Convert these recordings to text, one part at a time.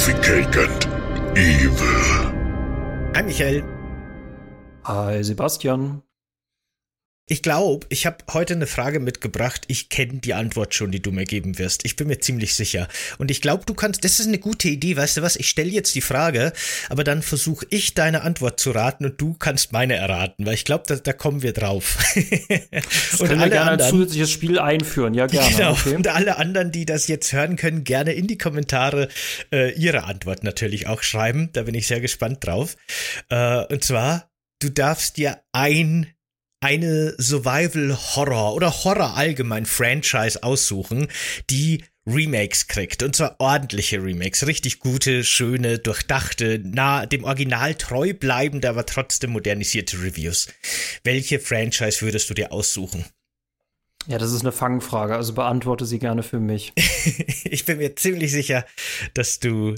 Significant Evil. Hi Michael. Hi Sebastian. Ich glaube, ich habe heute eine Frage mitgebracht. Ich kenne die Antwort schon, die du mir geben wirst. Ich bin mir ziemlich sicher. Und ich glaube, du kannst, das ist eine gute Idee, weißt du was? Ich stelle jetzt die Frage, aber dann versuche ich deine Antwort zu raten und du kannst meine erraten, weil ich glaube, da, da kommen wir drauf. und können wir gerne anderen, ein zusätzliches Spiel einführen, ja gerne. Genau. Okay. Und alle anderen, die das jetzt hören können, gerne in die Kommentare äh, ihre Antwort natürlich auch schreiben. Da bin ich sehr gespannt drauf. Äh, und zwar, du darfst dir ein eine Survival-Horror oder Horror allgemein Franchise aussuchen, die Remakes kriegt. Und zwar ordentliche Remakes. Richtig gute, schöne, durchdachte, nah dem Original treu bleibende, aber trotzdem modernisierte Reviews. Welche Franchise würdest du dir aussuchen? Ja, das ist eine Fangfrage, also beantworte sie gerne für mich. ich bin mir ziemlich sicher, dass du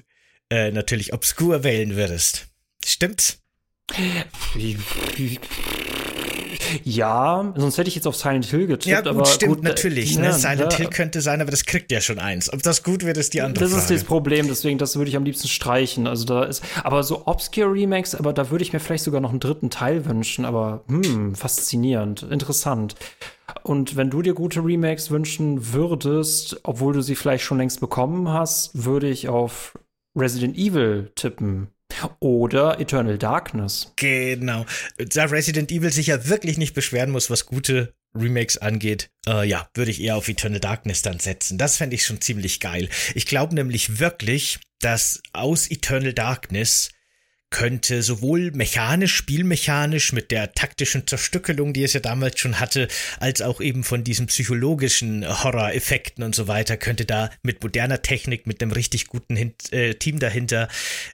äh, natürlich Obscure wählen würdest. Stimmt's? Ja, sonst hätte ich jetzt auf Silent Hill getippt. Ja, gut, aber stimmt, gut, äh, natürlich. Ne? Ja, Silent ja. Hill könnte sein, aber das kriegt ja schon eins. Ob das gut wird, ist die andere das Frage. Das ist das Problem, deswegen, das würde ich am liebsten streichen. Also da ist, aber so Obscure Remakes, aber da würde ich mir vielleicht sogar noch einen dritten Teil wünschen, aber hm, faszinierend, interessant. Und wenn du dir gute Remakes wünschen würdest, obwohl du sie vielleicht schon längst bekommen hast, würde ich auf Resident Evil tippen. Oder Eternal Darkness. Genau. Da Resident Evil sich ja wirklich nicht beschweren muss, was gute Remakes angeht, äh, ja, würde ich eher auf Eternal Darkness dann setzen. Das fände ich schon ziemlich geil. Ich glaube nämlich wirklich, dass aus Eternal Darkness könnte sowohl mechanisch, spielmechanisch mit der taktischen Zerstückelung, die es ja damals schon hatte, als auch eben von diesen psychologischen Horror-Effekten und so weiter, könnte da mit moderner Technik, mit einem richtig guten Hin äh, Team dahinter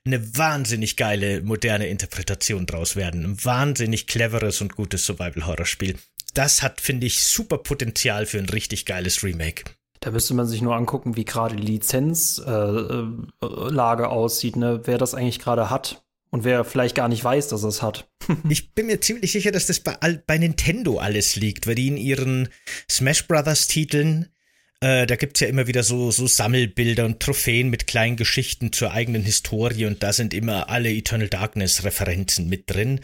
eine wahnsinnig geile moderne Interpretation draus werden. Ein wahnsinnig cleveres und gutes Survival-Horror-Spiel. Das hat, finde ich, super Potenzial für ein richtig geiles Remake. Da müsste man sich nur angucken, wie gerade die Lizenzlage äh, äh aussieht, ne? wer das eigentlich gerade hat. Und wer vielleicht gar nicht weiß, dass er es hat. ich bin mir ziemlich sicher, dass das bei, bei Nintendo alles liegt, weil die in ihren Smash Brothers Titeln, äh, da gibt's ja immer wieder so, so Sammelbilder und Trophäen mit kleinen Geschichten zur eigenen Historie und da sind immer alle Eternal Darkness Referenzen mit drin.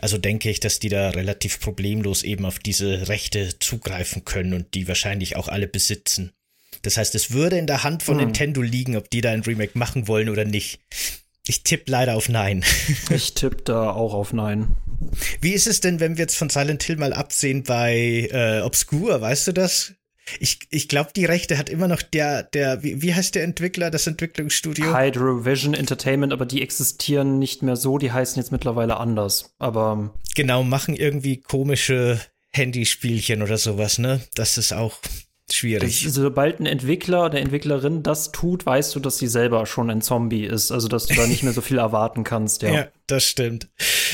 Also denke ich, dass die da relativ problemlos eben auf diese Rechte zugreifen können und die wahrscheinlich auch alle besitzen. Das heißt, es würde in der Hand von hm. Nintendo liegen, ob die da ein Remake machen wollen oder nicht. Ich tippe leider auf Nein. ich tippe da auch auf Nein. Wie ist es denn, wenn wir jetzt von Silent Hill mal absehen bei äh, Obscure, weißt du das? Ich, ich glaube, die Rechte hat immer noch der, der, wie, wie heißt der Entwickler, das Entwicklungsstudio? Hydrovision Entertainment, aber die existieren nicht mehr so, die heißen jetzt mittlerweile anders. Aber. Genau, machen irgendwie komische Handyspielchen oder sowas, ne? Das ist auch schwierig. Das, sobald ein Entwickler oder Entwicklerin das tut, weißt du, dass sie selber schon ein Zombie ist. Also, dass du da nicht mehr so viel erwarten kannst, ja. Ja, das stimmt.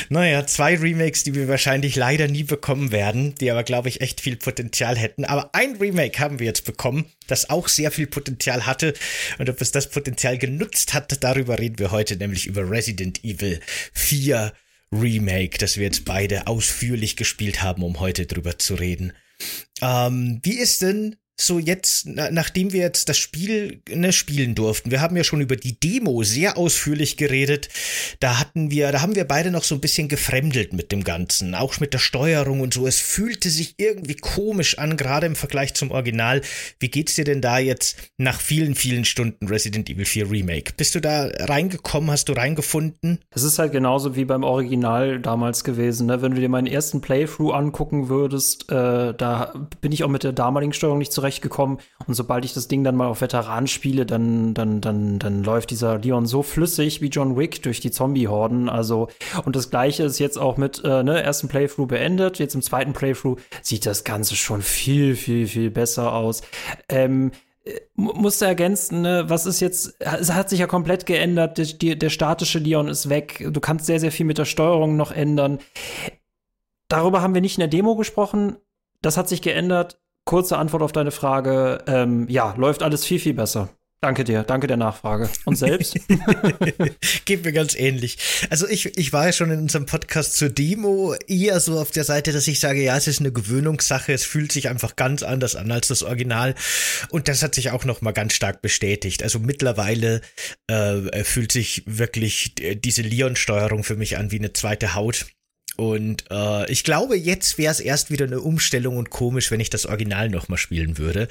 Naja, zwei Remakes, die wir wahrscheinlich leider nie bekommen werden, die aber, glaube ich, echt viel Potenzial hätten. Aber ein Remake haben wir jetzt bekommen, das auch sehr viel Potenzial hatte. Und ob es das Potenzial genutzt hat, darüber reden wir heute, nämlich über Resident Evil 4 Remake, das wir jetzt beide ausführlich gespielt haben, um heute drüber zu reden. Ähm, wie ist denn so jetzt, na, nachdem wir jetzt das Spiel ne, spielen durften, wir haben ja schon über die Demo sehr ausführlich geredet, da hatten wir, da haben wir beide noch so ein bisschen gefremdelt mit dem Ganzen, auch mit der Steuerung und so. Es fühlte sich irgendwie komisch an, gerade im Vergleich zum Original. Wie geht's dir denn da jetzt nach vielen, vielen Stunden Resident Evil 4 Remake? Bist du da reingekommen, hast du reingefunden? Es ist halt genauso wie beim Original damals gewesen, ne? Wenn du dir meinen ersten Playthrough angucken würdest, äh, da bin ich auch mit der damaligen Steuerung nicht zurecht zurechtgekommen. Und sobald ich das Ding dann mal auf Veteran spiele, dann, dann, dann, dann läuft dieser Leon so flüssig wie John Wick durch die Zombie-Horden. Also, und das gleiche ist jetzt auch mit, äh, ne, ersten Playthrough beendet. Jetzt im zweiten Playthrough sieht das Ganze schon viel, viel, viel besser aus. Ähm, äh, musste ergänzen, ne, was ist jetzt, es hat sich ja komplett geändert, der, der statische Leon ist weg, du kannst sehr, sehr viel mit der Steuerung noch ändern. Darüber haben wir nicht in der Demo gesprochen, das hat sich geändert kurze Antwort auf deine Frage. Ähm, ja, läuft alles viel, viel besser. Danke dir, danke der Nachfrage. Und selbst? Geht mir ganz ähnlich. Also ich, ich war ja schon in unserem Podcast zur Demo eher so auf der Seite, dass ich sage, ja, es ist eine Gewöhnungssache, es fühlt sich einfach ganz anders an als das Original. Und das hat sich auch noch mal ganz stark bestätigt. Also mittlerweile äh, fühlt sich wirklich diese Leon-Steuerung für mich an wie eine zweite Haut. Und äh, ich glaube, jetzt wäre es erst wieder eine Umstellung und komisch, wenn ich das Original nochmal spielen würde.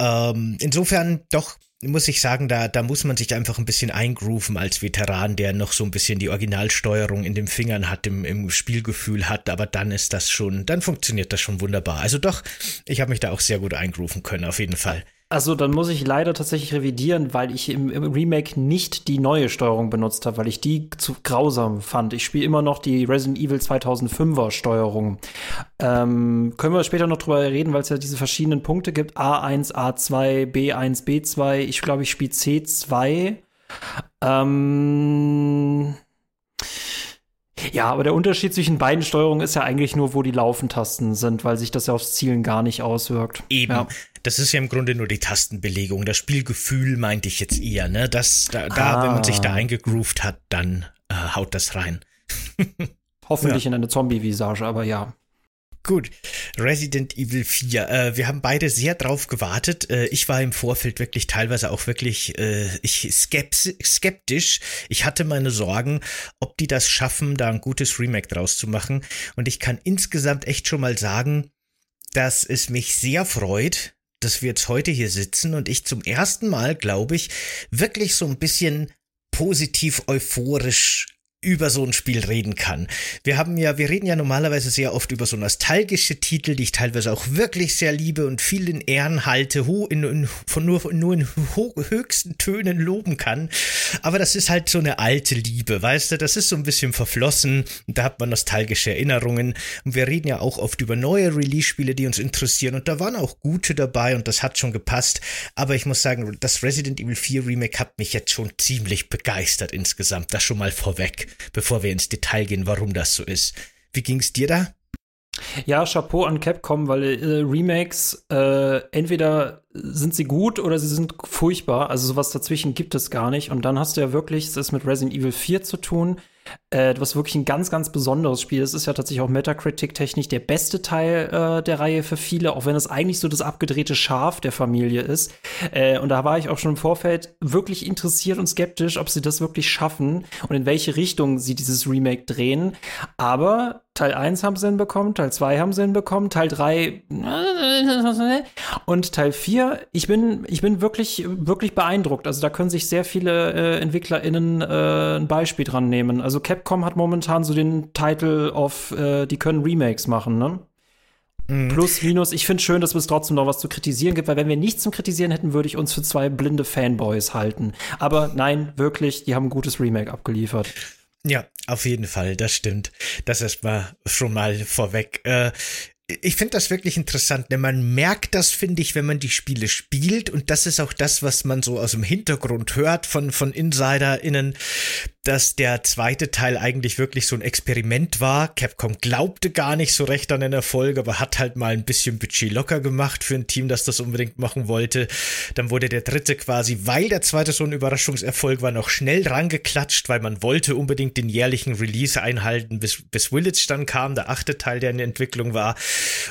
Ähm, insofern doch muss ich sagen, da, da muss man sich einfach ein bisschen eingrooven als Veteran, der noch so ein bisschen die Originalsteuerung in den Fingern hat, im, im Spielgefühl hat, aber dann ist das schon, dann funktioniert das schon wunderbar. Also doch, ich habe mich da auch sehr gut eingrooven können, auf jeden Fall. Also dann muss ich leider tatsächlich revidieren, weil ich im, im Remake nicht die neue Steuerung benutzt habe, weil ich die zu grausam fand. Ich spiele immer noch die Resident Evil 2005er Steuerung. Ähm, können wir später noch drüber reden, weil es ja diese verschiedenen Punkte gibt. A1, A2, B1, B2. Ich glaube, ich spiele C2. Ähm ja, aber der Unterschied zwischen beiden Steuerungen ist ja eigentlich nur, wo die Laufentasten sind, weil sich das ja aufs Zielen gar nicht auswirkt. Eben. Ja. Das ist ja im Grunde nur die Tastenbelegung. Das Spielgefühl meinte ich jetzt eher, ne? Das, da, da wenn man sich da ah. eingegroovt hat, dann äh, haut das rein. Hoffentlich ja. in eine Zombie-Visage, aber ja. Gut, Resident Evil 4. Äh, wir haben beide sehr drauf gewartet. Äh, ich war im Vorfeld wirklich teilweise auch wirklich äh, ich skeptisch. Ich hatte meine Sorgen, ob die das schaffen, da ein gutes Remake draus zu machen. Und ich kann insgesamt echt schon mal sagen, dass es mich sehr freut, dass wir jetzt heute hier sitzen und ich zum ersten Mal, glaube ich, wirklich so ein bisschen positiv euphorisch über so ein Spiel reden kann. Wir haben ja, wir reden ja normalerweise sehr oft über so nostalgische Titel, die ich teilweise auch wirklich sehr liebe und viel in Ehren halte, ho, in, in, von nur, nur in ho, höchsten Tönen loben kann. Aber das ist halt so eine alte Liebe, weißt du, das ist so ein bisschen verflossen und da hat man nostalgische Erinnerungen. Und wir reden ja auch oft über neue Release-Spiele, die uns interessieren und da waren auch gute dabei und das hat schon gepasst. Aber ich muss sagen, das Resident Evil 4 Remake hat mich jetzt schon ziemlich begeistert insgesamt, das schon mal vorweg bevor wir ins Detail gehen, warum das so ist. Wie ging's dir da? Ja, Chapeau an Capcom, weil äh, Remakes äh, entweder sind sie gut oder sie sind furchtbar. Also sowas dazwischen gibt es gar nicht. Und dann hast du ja wirklich, es ist mit Resident Evil 4 zu tun, äh, was wirklich ein ganz, ganz besonderes Spiel ist. Ist ja tatsächlich auch Metacritic-technisch der beste Teil äh, der Reihe für viele, auch wenn es eigentlich so das abgedrehte Schaf der Familie ist. Äh, und da war ich auch schon im Vorfeld wirklich interessiert und skeptisch, ob sie das wirklich schaffen und in welche Richtung sie dieses Remake drehen. Aber Teil 1 haben sie hinbekommen, Teil 2 haben sie hinbekommen, Teil 3 und Teil 4, ich bin, ich bin wirklich, wirklich beeindruckt. Also da können sich sehr viele äh, EntwicklerInnen äh, ein Beispiel dran nehmen. Also Capcom hat momentan so den Title of, äh, die können Remakes machen, ne? Mhm. Plus, minus, ich finde schön, dass es trotzdem noch was zu kritisieren gibt, weil wenn wir nichts zum Kritisieren hätten, würde ich uns für zwei blinde Fanboys halten. Aber nein, wirklich, die haben ein gutes Remake abgeliefert. Ja, auf jeden Fall, das stimmt. Das erstmal schon mal vorweg. Äh, ich finde das wirklich interessant, denn man merkt das, finde ich, wenn man die Spiele spielt und das ist auch das, was man so aus dem Hintergrund hört von, von InsiderInnen, dass der zweite Teil eigentlich wirklich so ein Experiment war. Capcom glaubte gar nicht so recht an den Erfolg, aber hat halt mal ein bisschen Budget locker gemacht für ein Team, das das unbedingt machen wollte. Dann wurde der dritte quasi, weil der zweite so ein Überraschungserfolg war, noch schnell rangeklatscht, weil man wollte unbedingt den jährlichen Release einhalten, bis, bis Village dann kam, der achte Teil, der in der Entwicklung war.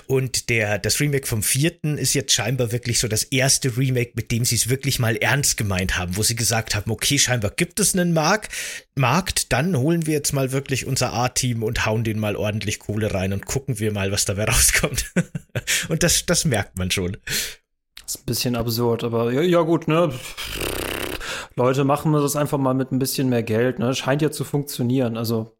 Und der, das Remake vom vierten ist jetzt scheinbar wirklich so das erste Remake, mit dem sie es wirklich mal ernst gemeint haben, wo sie gesagt haben, okay, scheinbar gibt es einen Markt, Markt, dann holen wir jetzt mal wirklich unser A-Team und hauen den mal ordentlich Kohle rein und gucken wir mal, was dabei rauskommt. und das, das merkt man schon. Ist ein bisschen absurd, aber ja, ja gut, ne? Leute, machen wir das einfach mal mit ein bisschen mehr Geld, ne? Scheint ja zu funktionieren. Also,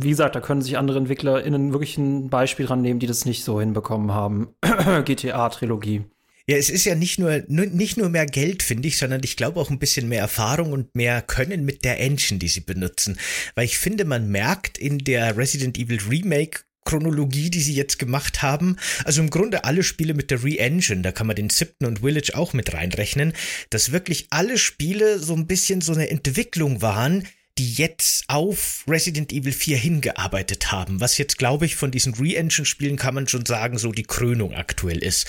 wie gesagt, da können sich andere EntwicklerInnen wirklich ein Beispiel dran nehmen, die das nicht so hinbekommen haben. GTA-Trilogie. Ja, es ist ja nicht nur, nicht nur mehr Geld, finde ich, sondern ich glaube auch ein bisschen mehr Erfahrung und mehr Können mit der Engine, die sie benutzen. Weil ich finde, man merkt in der Resident Evil Remake Chronologie, die sie jetzt gemacht haben. Also im Grunde alle Spiele mit der Re-Engine, da kann man den siebten und Village auch mit reinrechnen, dass wirklich alle Spiele so ein bisschen so eine Entwicklung waren, die jetzt auf Resident Evil 4 hingearbeitet haben, was jetzt, glaube ich, von diesen Re-Engine-Spielen kann man schon sagen, so die Krönung aktuell ist.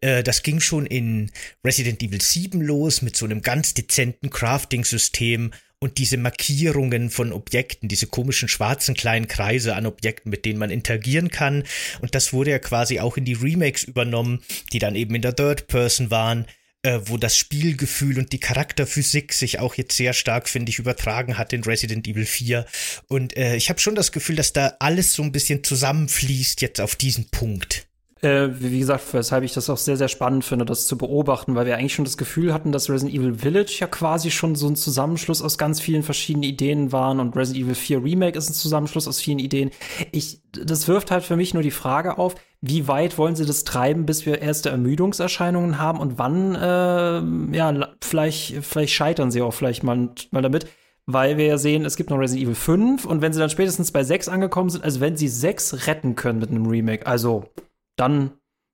Äh, das ging schon in Resident Evil 7 los mit so einem ganz dezenten Crafting-System und diese Markierungen von Objekten, diese komischen schwarzen kleinen Kreise an Objekten, mit denen man interagieren kann. Und das wurde ja quasi auch in die Remakes übernommen, die dann eben in der Third Person waren äh, wo das Spielgefühl und die Charakterphysik sich auch jetzt sehr stark, finde ich, übertragen hat in Resident Evil 4. Und äh, ich habe schon das Gefühl, dass da alles so ein bisschen zusammenfließt jetzt auf diesen Punkt. Äh, wie gesagt, weshalb ich das auch sehr, sehr spannend finde, das zu beobachten, weil wir eigentlich schon das Gefühl hatten, dass Resident Evil Village ja quasi schon so ein Zusammenschluss aus ganz vielen verschiedenen Ideen waren und Resident Evil 4 Remake ist ein Zusammenschluss aus vielen Ideen. Ich, das wirft halt für mich nur die Frage auf, wie weit wollen sie das treiben, bis wir erste Ermüdungserscheinungen haben und wann, äh, ja, vielleicht, vielleicht scheitern sie auch vielleicht mal, mal damit weil wir ja sehen, es gibt noch Resident Evil 5 und wenn sie dann spätestens bei 6 angekommen sind, also wenn sie 6 retten können mit einem Remake, also dann,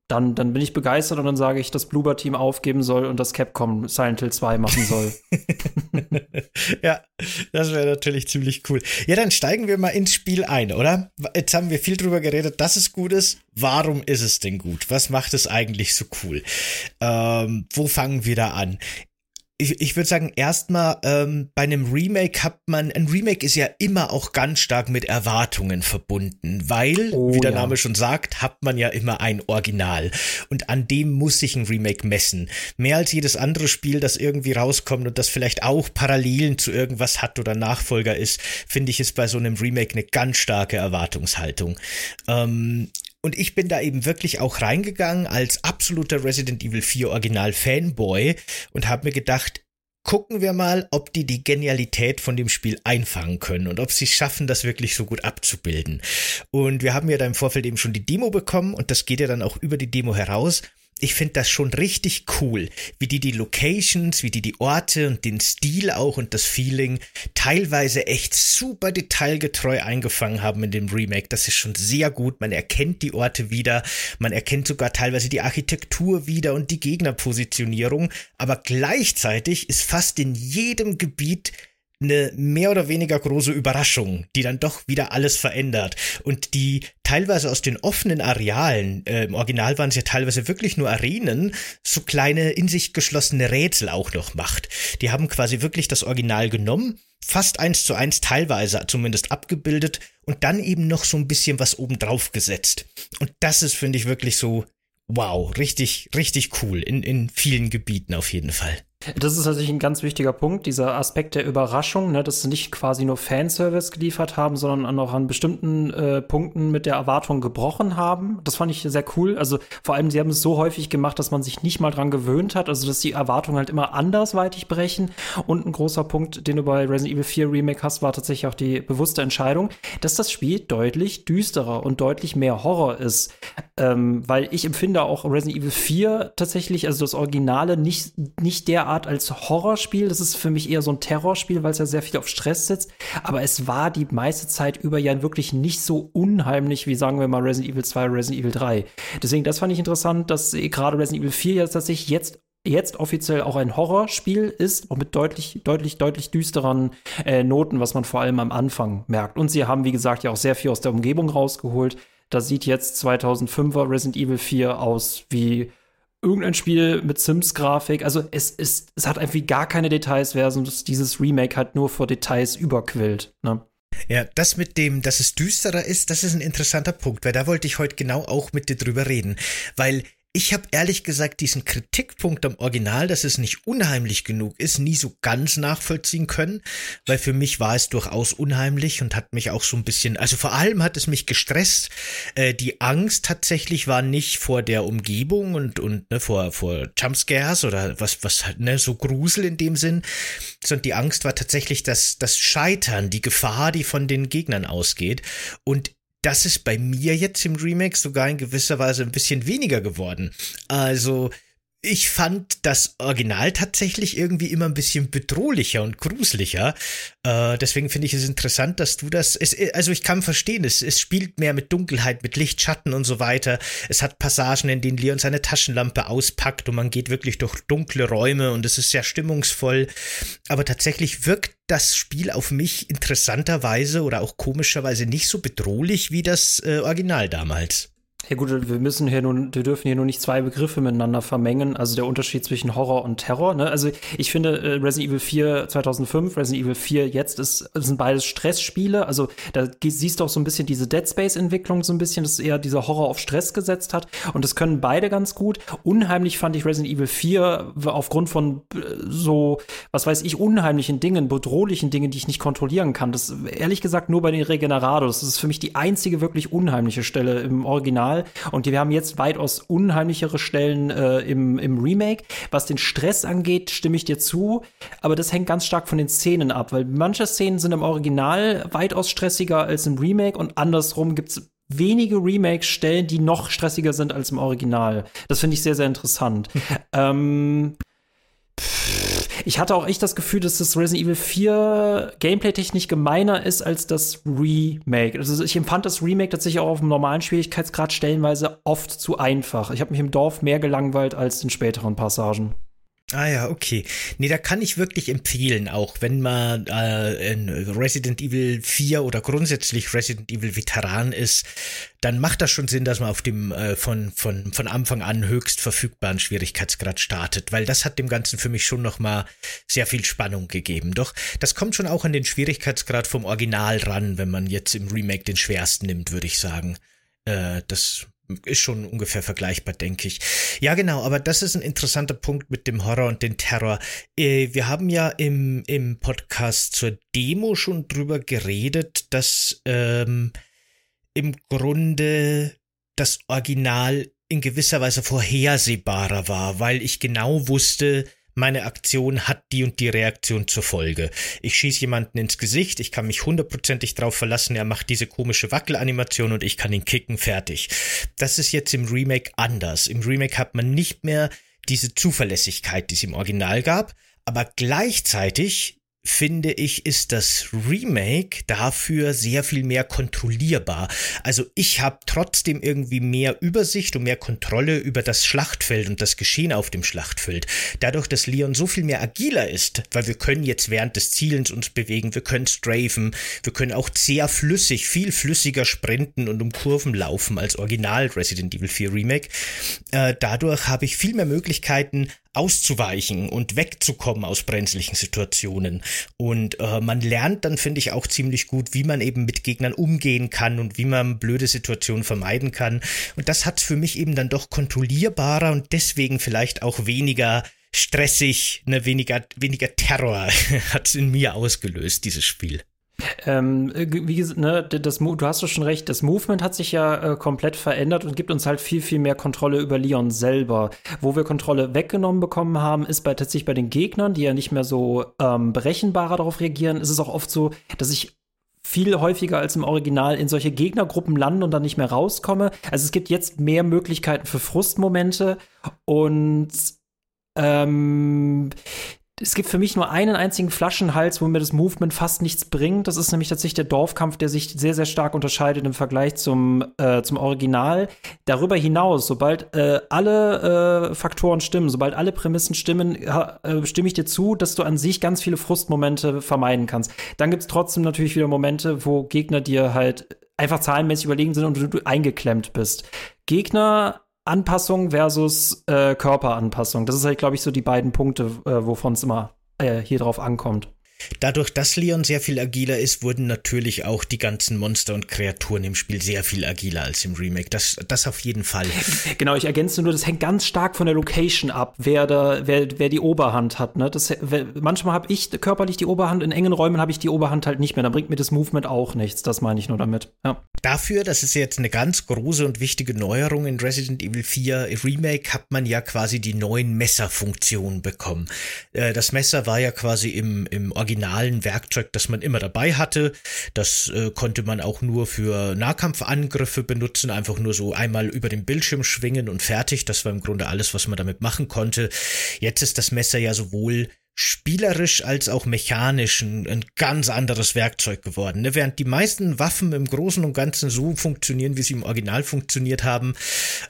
dann, dann bin ich begeistert und dann sage ich, dass Bloober Team aufgeben soll und das Capcom Silent Hill 2 machen soll. ja, das wäre natürlich ziemlich cool. Ja, dann steigen wir mal ins Spiel ein, oder? Jetzt haben wir viel drüber geredet, dass es gut ist. Warum ist es denn gut? Was macht es eigentlich so cool? Ähm, wo fangen wir da an? Ich, ich würde sagen, erstmal ähm, bei einem Remake hat man, ein Remake ist ja immer auch ganz stark mit Erwartungen verbunden, weil, oh, wie der ja. Name schon sagt, hat man ja immer ein Original. Und an dem muss sich ein Remake messen. Mehr als jedes andere Spiel, das irgendwie rauskommt und das vielleicht auch Parallelen zu irgendwas hat oder Nachfolger ist, finde ich, ist bei so einem Remake eine ganz starke Erwartungshaltung. Ähm, und ich bin da eben wirklich auch reingegangen als absoluter Resident Evil 4 Original Fanboy und habe mir gedacht, gucken wir mal, ob die die Genialität von dem Spiel einfangen können und ob sie es schaffen, das wirklich so gut abzubilden. Und wir haben ja da im Vorfeld eben schon die Demo bekommen und das geht ja dann auch über die Demo heraus ich finde das schon richtig cool, wie die die Locations, wie die die Orte und den Stil auch und das Feeling teilweise echt super detailgetreu eingefangen haben in dem Remake. Das ist schon sehr gut. Man erkennt die Orte wieder, man erkennt sogar teilweise die Architektur wieder und die Gegnerpositionierung, aber gleichzeitig ist fast in jedem Gebiet eine mehr oder weniger große Überraschung, die dann doch wieder alles verändert und die teilweise aus den offenen Arealen, äh, im Original waren es ja teilweise wirklich nur Arenen, so kleine in sich geschlossene Rätsel auch noch macht. Die haben quasi wirklich das Original genommen, fast eins zu eins teilweise zumindest abgebildet und dann eben noch so ein bisschen was obendrauf gesetzt. Und das ist, finde ich, wirklich so, wow, richtig, richtig cool in, in vielen Gebieten auf jeden Fall. Das ist natürlich ein ganz wichtiger Punkt, dieser Aspekt der Überraschung, ne, dass sie nicht quasi nur Fanservice geliefert haben, sondern auch an bestimmten äh, Punkten mit der Erwartung gebrochen haben. Das fand ich sehr cool. Also vor allem, sie haben es so häufig gemacht, dass man sich nicht mal dran gewöhnt hat, also dass die Erwartungen halt immer andersweitig brechen. Und ein großer Punkt, den du bei Resident Evil 4 Remake hast, war tatsächlich auch die bewusste Entscheidung, dass das Spiel deutlich düsterer und deutlich mehr Horror ist. Ähm, weil ich empfinde auch Resident Evil 4 tatsächlich, also das Originale, nicht, nicht der Art als Horrorspiel. Das ist für mich eher so ein Terrorspiel, weil es ja sehr viel auf Stress setzt. Aber es war die meiste Zeit über ja wirklich nicht so unheimlich wie, sagen wir mal, Resident Evil 2 oder Resident Evil 3. Deswegen, das fand ich interessant, dass gerade Resident Evil 4 jetzt tatsächlich jetzt jetzt offiziell auch ein Horrorspiel ist, auch mit deutlich, deutlich, deutlich düsteren äh, Noten, was man vor allem am Anfang merkt. Und sie haben, wie gesagt, ja auch sehr viel aus der Umgebung rausgeholt. Da sieht jetzt 2005er Resident Evil 4 aus wie irgendein Spiel mit Sims-Grafik. Also es, es, es hat einfach gar keine Details, während dieses Remake halt nur vor Details überquillt. Ne? Ja, das mit dem, dass es düsterer ist, das ist ein interessanter Punkt, weil da wollte ich heute genau auch mit dir drüber reden. Weil ich habe ehrlich gesagt diesen Kritikpunkt am Original, dass es nicht unheimlich genug ist, nie so ganz nachvollziehen können, weil für mich war es durchaus unheimlich und hat mich auch so ein bisschen, also vor allem hat es mich gestresst. Äh, die Angst tatsächlich war nicht vor der Umgebung und und ne, vor vor Jumpscares oder was was ne so Grusel in dem Sinn, sondern die Angst war tatsächlich das das Scheitern, die Gefahr, die von den Gegnern ausgeht und das ist bei mir jetzt im Remake sogar in gewisser Weise ein bisschen weniger geworden. Also ich fand das Original tatsächlich irgendwie immer ein bisschen bedrohlicher und gruseliger. Äh, deswegen finde ich es interessant, dass du das. Es, also ich kann verstehen, es, es spielt mehr mit Dunkelheit, mit Licht, Schatten und so weiter. Es hat Passagen, in denen Leon seine Taschenlampe auspackt und man geht wirklich durch dunkle Räume und es ist sehr stimmungsvoll. Aber tatsächlich wirkt das Spiel auf mich interessanterweise oder auch komischerweise nicht so bedrohlich wie das äh, Original damals. Ja gut, wir müssen hier nun, wir dürfen hier nur nicht zwei Begriffe miteinander vermengen. Also der Unterschied zwischen Horror und Terror. Ne? Also ich finde äh, Resident Evil 4 2005, Resident Evil 4 jetzt ist, sind beides Stressspiele. Also da siehst du auch so ein bisschen diese Dead Space Entwicklung so ein bisschen, dass eher dieser Horror auf Stress gesetzt hat. Und das können beide ganz gut. Unheimlich fand ich Resident Evil 4 aufgrund von äh, so, was weiß ich, unheimlichen Dingen, bedrohlichen Dingen, die ich nicht kontrollieren kann. Das ehrlich gesagt nur bei den Regenerados. Das ist für mich die einzige wirklich unheimliche Stelle im Original Original. Und wir haben jetzt weitaus unheimlichere Stellen äh, im, im Remake. Was den Stress angeht, stimme ich dir zu. Aber das hängt ganz stark von den Szenen ab, weil manche Szenen sind im Original weitaus stressiger als im Remake und andersrum gibt es wenige Remake-Stellen, die noch stressiger sind als im Original. Das finde ich sehr, sehr interessant. ähm, ich hatte auch echt das Gefühl, dass das Resident Evil 4 gameplay-technisch gemeiner ist als das Remake. Also ich empfand das Remake tatsächlich auch auf dem normalen Schwierigkeitsgrad stellenweise oft zu einfach. Ich habe mich im Dorf mehr gelangweilt als in späteren Passagen. Ah ja, okay. Nee, da kann ich wirklich empfehlen, auch wenn man äh, in Resident Evil 4 oder grundsätzlich Resident Evil Veteran ist, dann macht das schon Sinn, dass man auf dem äh, von, von, von Anfang an höchst verfügbaren Schwierigkeitsgrad startet, weil das hat dem Ganzen für mich schon nochmal sehr viel Spannung gegeben. Doch das kommt schon auch an den Schwierigkeitsgrad vom Original ran, wenn man jetzt im Remake den schwersten nimmt, würde ich sagen. Äh, das ist schon ungefähr vergleichbar, denke ich. Ja, genau, aber das ist ein interessanter Punkt mit dem Horror und dem Terror. Äh, wir haben ja im, im Podcast zur Demo schon drüber geredet, dass ähm, im Grunde das Original in gewisser Weise vorhersehbarer war, weil ich genau wusste, meine Aktion hat die und die Reaktion zur Folge. Ich schieße jemanden ins Gesicht, ich kann mich hundertprozentig darauf verlassen, er macht diese komische Wackelanimation und ich kann ihn kicken, fertig. Das ist jetzt im Remake anders. Im Remake hat man nicht mehr diese Zuverlässigkeit, die es im Original gab, aber gleichzeitig finde ich, ist das Remake dafür sehr viel mehr kontrollierbar. Also ich habe trotzdem irgendwie mehr Übersicht und mehr Kontrolle über das Schlachtfeld und das Geschehen auf dem Schlachtfeld. Dadurch, dass Leon so viel mehr agiler ist, weil wir können jetzt während des Zielens uns bewegen, wir können strafen, wir können auch sehr flüssig, viel flüssiger sprinten und um Kurven laufen als Original Resident Evil 4 Remake. Äh, dadurch habe ich viel mehr Möglichkeiten, auszuweichen und wegzukommen aus brenzlichen Situationen. Und äh, man lernt dann, finde ich, auch ziemlich gut, wie man eben mit Gegnern umgehen kann und wie man blöde Situationen vermeiden kann. Und das hat für mich eben dann doch kontrollierbarer und deswegen vielleicht auch weniger stressig, ne, weniger, weniger Terror hat es in mir ausgelöst, dieses Spiel. Ähm, wie gesagt, ne, das, du hast doch schon recht, das Movement hat sich ja äh, komplett verändert und gibt uns halt viel, viel mehr Kontrolle über Leon selber. Wo wir Kontrolle weggenommen bekommen haben, ist bei tatsächlich bei den Gegnern, die ja nicht mehr so ähm, berechenbarer darauf reagieren, ist es auch oft so, dass ich viel häufiger als im Original in solche Gegnergruppen lande und dann nicht mehr rauskomme. Also es gibt jetzt mehr Möglichkeiten für Frustmomente und ähm, es gibt für mich nur einen einzigen Flaschenhals, wo mir das Movement fast nichts bringt. Das ist nämlich tatsächlich der Dorfkampf, der sich sehr, sehr stark unterscheidet im Vergleich zum, äh, zum Original. Darüber hinaus, sobald äh, alle äh, Faktoren stimmen, sobald alle Prämissen stimmen, äh, stimme ich dir zu, dass du an sich ganz viele Frustmomente vermeiden kannst. Dann gibt es trotzdem natürlich wieder Momente, wo Gegner dir halt einfach zahlenmäßig überlegen sind und du, du eingeklemmt bist. Gegner Anpassung versus äh, Körperanpassung. Das ist halt, glaube ich, so die beiden Punkte, äh, wovon es immer äh, hier drauf ankommt. Dadurch, dass Leon sehr viel agiler ist, wurden natürlich auch die ganzen Monster und Kreaturen im Spiel sehr viel agiler als im Remake. Das, das auf jeden Fall. Genau, ich ergänze nur, das hängt ganz stark von der Location ab, wer da, wer, wer die Oberhand hat. Ne? Das, manchmal habe ich körperlich die Oberhand, in engen Räumen habe ich die Oberhand halt nicht mehr. Da bringt mir das Movement auch nichts. Das meine ich nur damit. Ja. Dafür, das ist jetzt eine ganz große und wichtige Neuerung in Resident Evil 4 Remake, hat man ja quasi die neuen Messerfunktionen bekommen. Äh, das Messer war ja quasi im, im Original originalen Werkzeug, das man immer dabei hatte. Das äh, konnte man auch nur für Nahkampfangriffe benutzen, einfach nur so einmal über den Bildschirm schwingen und fertig. Das war im Grunde alles, was man damit machen konnte. Jetzt ist das Messer ja sowohl spielerisch als auch mechanisch ein, ein ganz anderes Werkzeug geworden. Ne? Während die meisten Waffen im Großen und Ganzen so funktionieren, wie sie im Original funktioniert haben,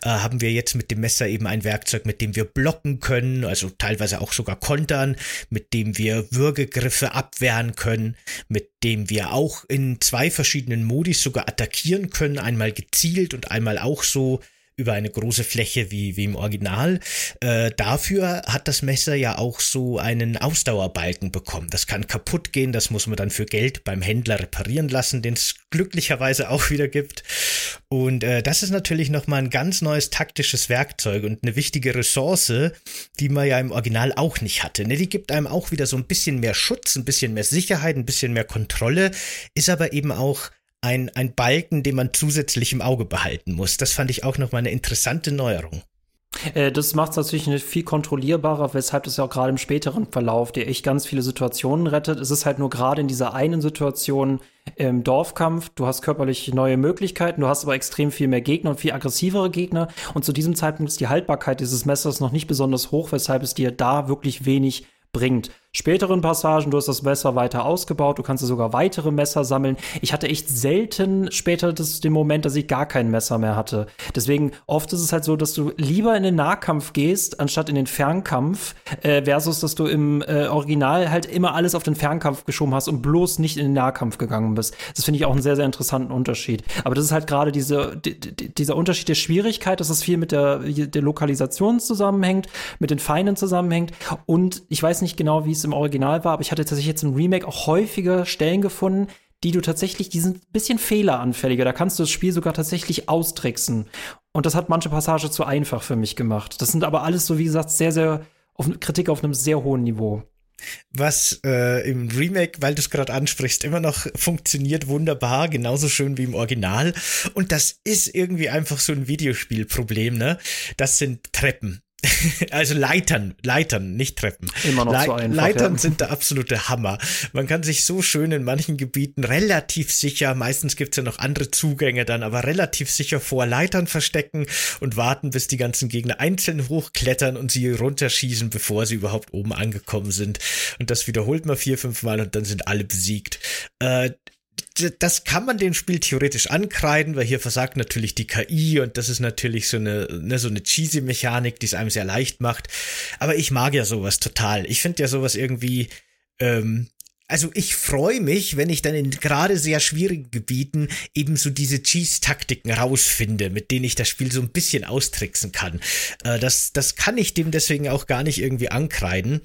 äh, haben wir jetzt mit dem Messer eben ein Werkzeug, mit dem wir blocken können, also teilweise auch sogar kontern, mit dem wir Würgegriffe abwehren können, mit dem wir auch in zwei verschiedenen Modis sogar attackieren können, einmal gezielt und einmal auch so über eine große Fläche wie, wie im Original. Äh, dafür hat das Messer ja auch so einen Ausdauerbalken bekommen. Das kann kaputt gehen, das muss man dann für Geld beim Händler reparieren lassen, den es glücklicherweise auch wieder gibt. Und äh, das ist natürlich nochmal ein ganz neues taktisches Werkzeug und eine wichtige Ressource, die man ja im Original auch nicht hatte. Ne? Die gibt einem auch wieder so ein bisschen mehr Schutz, ein bisschen mehr Sicherheit, ein bisschen mehr Kontrolle, ist aber eben auch ein, ein Balken, den man zusätzlich im Auge behalten muss. Das fand ich auch nochmal eine interessante Neuerung. Äh, das macht es natürlich viel kontrollierbarer, weshalb es ja auch gerade im späteren Verlauf dir echt ganz viele Situationen rettet. Es ist halt nur gerade in dieser einen Situation im Dorfkampf, du hast körperlich neue Möglichkeiten, du hast aber extrem viel mehr Gegner und viel aggressivere Gegner. Und zu diesem Zeitpunkt ist die Haltbarkeit dieses Messers noch nicht besonders hoch, weshalb es dir da wirklich wenig bringt späteren Passagen, du hast das Messer weiter ausgebaut, du kannst sogar weitere Messer sammeln. Ich hatte echt selten später das, den Moment, dass ich gar kein Messer mehr hatte. Deswegen oft ist es halt so, dass du lieber in den Nahkampf gehst, anstatt in den Fernkampf, äh, versus dass du im äh, Original halt immer alles auf den Fernkampf geschoben hast und bloß nicht in den Nahkampf gegangen bist. Das finde ich auch einen sehr, sehr interessanten Unterschied. Aber das ist halt gerade diese, die, dieser Unterschied der Schwierigkeit, dass es viel mit der, der Lokalisation zusammenhängt, mit den Feinen zusammenhängt. Und ich weiß nicht genau, wie es im Original war, aber ich hatte tatsächlich jetzt im Remake auch häufiger Stellen gefunden, die du tatsächlich, die sind ein bisschen fehleranfälliger. Da kannst du das Spiel sogar tatsächlich austricksen. Und das hat manche Passage zu einfach für mich gemacht. Das sind aber alles so, wie gesagt, sehr, sehr auf Kritik auf einem sehr hohen Niveau. Was äh, im Remake, weil du es gerade ansprichst, immer noch funktioniert wunderbar, genauso schön wie im Original. Und das ist irgendwie einfach so ein Videospielproblem, ne? Das sind Treppen. Also Leitern, Leitern, nicht Treppen. Immer noch Le so einfach. Leitern ja. sind der absolute Hammer. Man kann sich so schön in manchen Gebieten relativ sicher, meistens gibt's ja noch andere Zugänge dann, aber relativ sicher vor Leitern verstecken und warten, bis die ganzen Gegner einzeln hochklettern und sie runterschießen, bevor sie überhaupt oben angekommen sind. Und das wiederholt man vier, fünf Mal und dann sind alle besiegt. Äh, das kann man dem Spiel theoretisch ankreiden, weil hier versagt natürlich die KI und das ist natürlich so eine, ne, so eine cheesy Mechanik, die es einem sehr leicht macht. Aber ich mag ja sowas total. Ich finde ja sowas irgendwie, ähm, also ich freue mich, wenn ich dann in gerade sehr schwierigen Gebieten eben so diese Cheese-Taktiken rausfinde, mit denen ich das Spiel so ein bisschen austricksen kann. Äh, das, das kann ich dem deswegen auch gar nicht irgendwie ankreiden,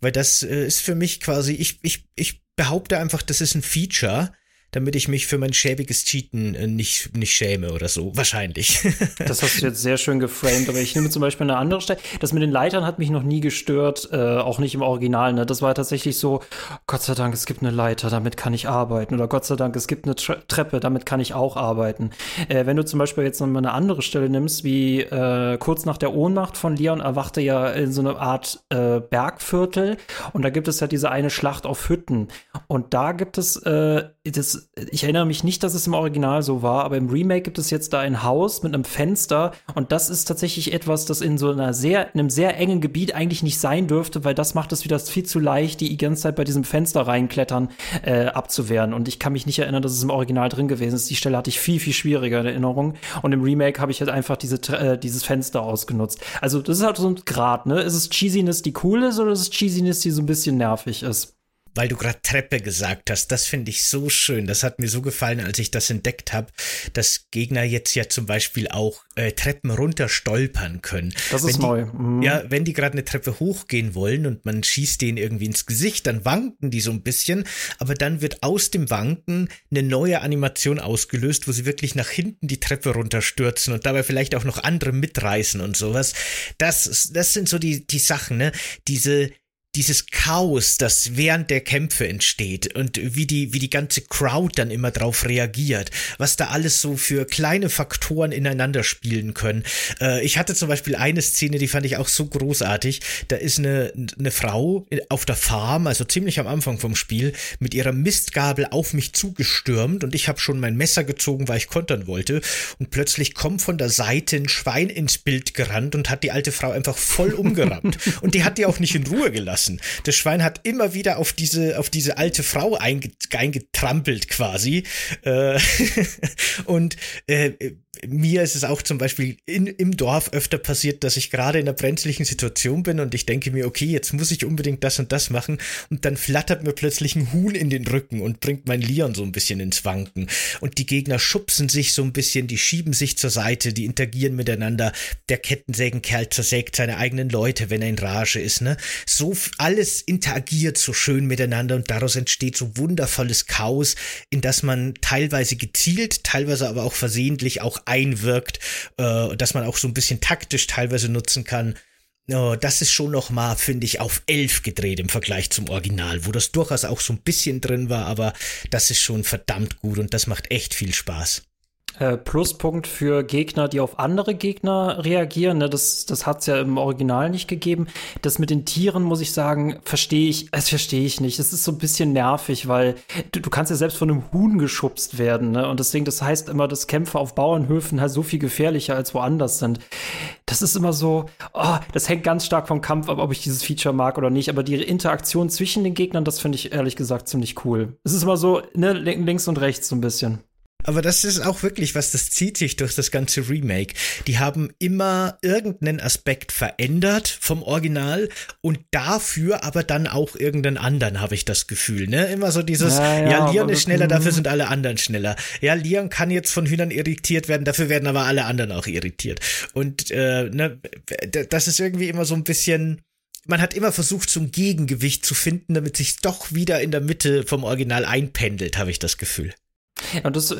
weil das äh, ist für mich quasi, ich, ich, ich behaupte einfach, das ist ein Feature, damit ich mich für mein schäbiges Cheaten äh, nicht, nicht schäme oder so. Wahrscheinlich. das hast du jetzt sehr schön geframed, aber ich nehme zum Beispiel eine andere Stelle. Das mit den Leitern hat mich noch nie gestört, äh, auch nicht im Original. Ne? Das war tatsächlich so, Gott sei Dank, es gibt eine Leiter, damit kann ich arbeiten. Oder Gott sei Dank, es gibt eine Tre Treppe, damit kann ich auch arbeiten. Äh, wenn du zum Beispiel jetzt nochmal eine andere Stelle nimmst, wie äh, kurz nach der Ohnmacht von Leon erwachte ja in so eine Art äh, Bergviertel und da gibt es ja diese eine Schlacht auf Hütten. Und da gibt es äh, ich erinnere mich nicht, dass es im Original so war, aber im Remake gibt es jetzt da ein Haus mit einem Fenster und das ist tatsächlich etwas, das in so einer sehr, in einem sehr engen Gebiet eigentlich nicht sein dürfte, weil das macht es wieder viel zu leicht, die ganze Zeit bei diesem Fenster reinklettern, äh, abzuwehren. Und ich kann mich nicht erinnern, dass es im Original drin gewesen ist. Die Stelle hatte ich viel, viel schwieriger in Erinnerung. Und im Remake habe ich halt einfach diese, äh, dieses Fenster ausgenutzt. Also, das ist halt so ein Grad, ne? Ist es Cheesiness, die cool ist, oder ist es Cheesiness, die so ein bisschen nervig ist? Weil du gerade Treppe gesagt hast, das finde ich so schön. Das hat mir so gefallen, als ich das entdeckt habe, dass Gegner jetzt ja zum Beispiel auch äh, Treppen runter stolpern können. Das ist die, neu. Mhm. Ja, wenn die gerade eine Treppe hochgehen wollen und man schießt denen irgendwie ins Gesicht, dann wanken die so ein bisschen, aber dann wird aus dem Wanken eine neue Animation ausgelöst, wo sie wirklich nach hinten die Treppe runterstürzen und dabei vielleicht auch noch andere mitreißen und sowas. Das, das sind so die, die Sachen, ne? Diese, dieses Chaos, das während der Kämpfe entsteht und wie die, wie die ganze Crowd dann immer drauf reagiert, was da alles so für kleine Faktoren ineinander spielen können. Äh, ich hatte zum Beispiel eine Szene, die fand ich auch so großartig. Da ist eine, eine Frau auf der Farm, also ziemlich am Anfang vom Spiel, mit ihrer Mistgabel auf mich zugestürmt und ich habe schon mein Messer gezogen, weil ich kontern wollte. Und plötzlich kommt von der Seite ein Schwein ins Bild gerannt und hat die alte Frau einfach voll umgerammt. und die hat die auch nicht in Ruhe gelassen lassen. Das Schwein hat immer wieder auf diese, auf diese alte Frau eingetrampelt quasi. Äh, und äh, mir ist es auch zum Beispiel in, im Dorf öfter passiert, dass ich gerade in einer brenzlichen Situation bin und ich denke mir, okay, jetzt muss ich unbedingt das und das machen. Und dann flattert mir plötzlich ein Huhn in den Rücken und bringt mein Leon so ein bisschen ins Wanken. Und die Gegner schubsen sich so ein bisschen, die schieben sich zur Seite, die interagieren miteinander, der Kettensägenkerl zersägt seine eigenen Leute, wenn er in Rage ist, ne? So alles interagiert so schön miteinander und daraus entsteht so wundervolles Chaos, in das man teilweise gezielt, teilweise aber auch versehentlich auch einwirkt, äh, dass man auch so ein bisschen taktisch teilweise nutzen kann. Oh, das ist schon noch mal, finde ich, auf elf gedreht im Vergleich zum Original, wo das durchaus auch so ein bisschen drin war, aber das ist schon verdammt gut und das macht echt viel Spaß. Äh, Pluspunkt für Gegner, die auf andere Gegner reagieren. Ne? Das, das hat es ja im Original nicht gegeben. Das mit den Tieren, muss ich sagen, verstehe ich, das verstehe ich nicht. Das ist so ein bisschen nervig, weil du, du kannst ja selbst von einem Huhn geschubst werden. Ne? Und deswegen, das heißt immer, dass Kämpfe auf Bauernhöfen halt so viel gefährlicher als woanders sind. Das ist immer so, oh, das hängt ganz stark vom Kampf ab, ob ich dieses Feature mag oder nicht. Aber die Interaktion zwischen den Gegnern, das finde ich ehrlich gesagt ziemlich cool. Es ist immer so, ne, links und rechts so ein bisschen. Aber das ist auch wirklich was, das zieht sich durch das ganze Remake. Die haben immer irgendeinen Aspekt verändert vom Original und dafür aber dann auch irgendeinen anderen, habe ich das Gefühl. Ne? Immer so dieses, ja, ja, ja Leon ist schneller, dafür sind alle anderen schneller. Ja, Leon kann jetzt von Hühnern irritiert werden, dafür werden aber alle anderen auch irritiert. Und äh, ne, das ist irgendwie immer so ein bisschen man hat immer versucht, so ein Gegengewicht zu finden, damit sich doch wieder in der Mitte vom Original einpendelt, habe ich das Gefühl. Und das,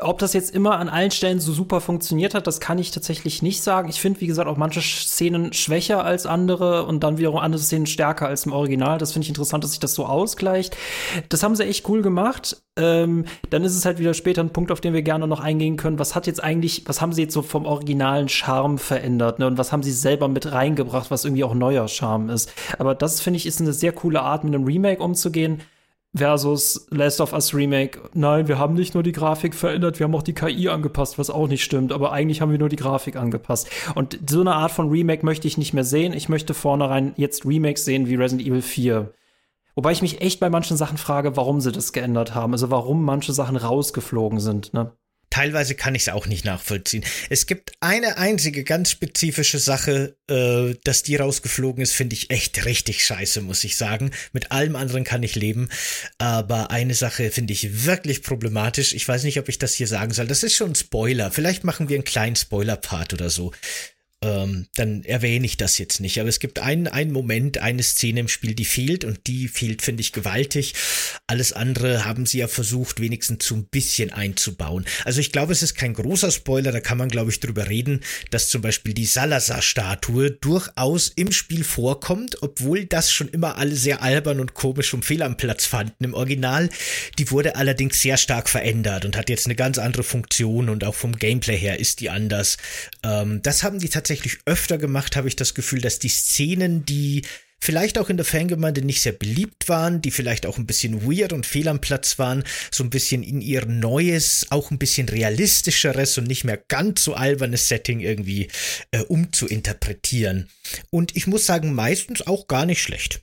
ob das jetzt immer an allen Stellen so super funktioniert hat, das kann ich tatsächlich nicht sagen. Ich finde, wie gesagt, auch manche Szenen schwächer als andere und dann wiederum andere Szenen stärker als im Original. Das finde ich interessant, dass sich das so ausgleicht. Das haben sie echt cool gemacht. Ähm, dann ist es halt wieder später ein Punkt, auf den wir gerne noch eingehen können. Was hat jetzt eigentlich, was haben sie jetzt so vom originalen Charme verändert? Ne? Und was haben sie selber mit reingebracht, was irgendwie auch neuer Charme ist? Aber das finde ich ist eine sehr coole Art, mit einem Remake umzugehen versus Last of Us Remake. Nein, wir haben nicht nur die Grafik verändert, wir haben auch die KI angepasst, was auch nicht stimmt, aber eigentlich haben wir nur die Grafik angepasst. Und so eine Art von Remake möchte ich nicht mehr sehen. Ich möchte vornherein jetzt Remakes sehen wie Resident Evil 4. Wobei ich mich echt bei manchen Sachen frage, warum sie das geändert haben. Also warum manche Sachen rausgeflogen sind, ne? Teilweise kann ich es auch nicht nachvollziehen. Es gibt eine einzige ganz spezifische Sache, äh, dass die rausgeflogen ist, finde ich echt richtig scheiße, muss ich sagen. Mit allem anderen kann ich leben. Aber eine Sache finde ich wirklich problematisch. Ich weiß nicht, ob ich das hier sagen soll. Das ist schon ein Spoiler. Vielleicht machen wir einen kleinen Spoiler-Part oder so ähm, dann erwähne ich das jetzt nicht. Aber es gibt einen, einen Moment, eine Szene im Spiel, die fehlt und die fehlt, finde ich, gewaltig. Alles andere haben sie ja versucht, wenigstens so ein bisschen einzubauen. Also ich glaube, es ist kein großer Spoiler, da kann man, glaube ich, drüber reden, dass zum Beispiel die Salazar-Statue durchaus im Spiel vorkommt, obwohl das schon immer alle sehr albern und komisch und fehl am Platz fanden im Original. Die wurde allerdings sehr stark verändert und hat jetzt eine ganz andere Funktion und auch vom Gameplay her ist die anders. Ähm, das haben die tatsächlich tatsächlich öfter gemacht, habe ich das Gefühl, dass die Szenen, die vielleicht auch in der Fangemeinde nicht sehr beliebt waren, die vielleicht auch ein bisschen weird und fehl am Platz waren, so ein bisschen in ihr neues, auch ein bisschen realistischeres und nicht mehr ganz so albernes Setting irgendwie äh, umzuinterpretieren. Und ich muss sagen, meistens auch gar nicht schlecht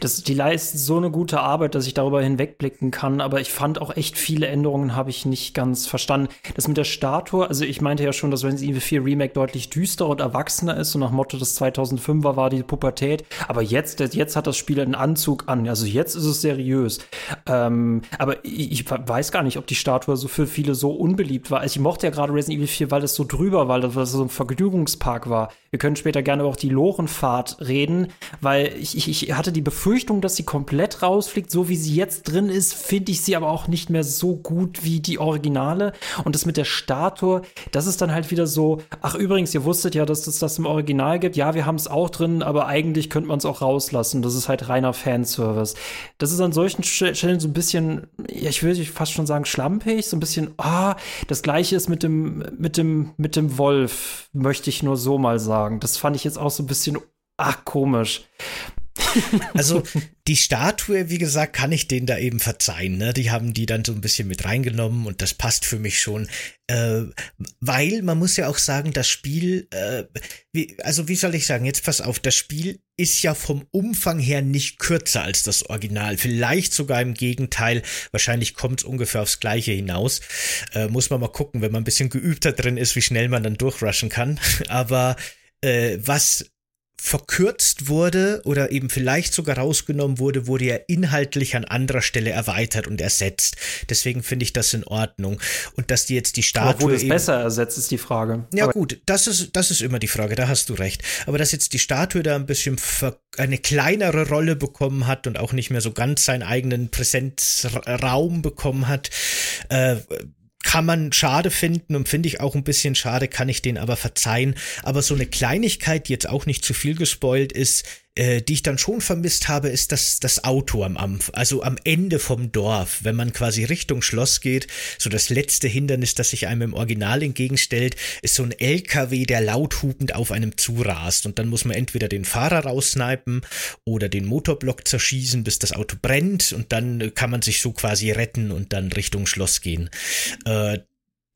das, die leisten so eine gute Arbeit, dass ich darüber hinwegblicken kann, aber ich fand auch echt viele Änderungen habe ich nicht ganz verstanden. Das mit der Statue, also ich meinte ja schon, dass Resident Evil 4 Remake deutlich düsterer und erwachsener ist und nach Motto des 2005er war die Pubertät, aber jetzt, jetzt hat das Spiel einen Anzug an, also jetzt ist es seriös. Ähm, aber ich, ich, weiß gar nicht, ob die Statue so für viele so unbeliebt war. Also ich mochte ja gerade Resident Evil 4, weil es so drüber war, weil das so ein Vergnügungspark war. Wir können später gerne auch die Lorenfahrt reden, weil ich, ich, ich hatte hatte die Befürchtung, dass sie komplett rausfliegt. So wie sie jetzt drin ist, finde ich sie aber auch nicht mehr so gut wie die Originale. Und das mit der Statue, das ist dann halt wieder so, ach übrigens, ihr wusstet ja, dass es das im Original gibt. Ja, wir haben es auch drin, aber eigentlich könnte man es auch rauslassen. Das ist halt reiner Fanservice. Das ist an solchen Stellen so ein bisschen, ja, ich würde fast schon sagen, schlampig, so ein bisschen, ah, das gleiche ist mit dem, mit dem, mit dem Wolf, möchte ich nur so mal sagen. Das fand ich jetzt auch so ein bisschen, ach, komisch. Also die Statue, wie gesagt, kann ich denen da eben verzeihen. Ne? Die haben die dann so ein bisschen mit reingenommen und das passt für mich schon. Äh, weil man muss ja auch sagen, das Spiel, äh, wie, also wie soll ich sagen, jetzt pass auf, das Spiel ist ja vom Umfang her nicht kürzer als das Original. Vielleicht sogar im Gegenteil. Wahrscheinlich kommt es ungefähr aufs Gleiche hinaus. Äh, muss man mal gucken, wenn man ein bisschen geübter drin ist, wie schnell man dann durchrushen kann. Aber äh, was verkürzt wurde oder eben vielleicht sogar rausgenommen wurde, wurde ja inhaltlich an anderer Stelle erweitert und ersetzt. Deswegen finde ich das in Ordnung. Und dass die jetzt die Statue. Aber wurde es besser ersetzt, ist die Frage. Ja, Aber gut, das ist, das ist immer die Frage, da hast du recht. Aber dass jetzt die Statue da ein bisschen eine kleinere Rolle bekommen hat und auch nicht mehr so ganz seinen eigenen Präsenzraum bekommen hat, äh, kann man schade finden und finde ich auch ein bisschen schade, kann ich den aber verzeihen. Aber so eine Kleinigkeit, die jetzt auch nicht zu viel gespoilt ist, äh, die ich dann schon vermisst habe, ist das, das Auto am Ampf, also am Ende vom Dorf, wenn man quasi Richtung Schloss geht, so das letzte Hindernis, das sich einem im Original entgegenstellt, ist so ein LKW, der lauthupend auf einem zurast und dann muss man entweder den Fahrer raussnipen oder den Motorblock zerschießen, bis das Auto brennt und dann kann man sich so quasi retten und dann Richtung Schloss gehen. Äh,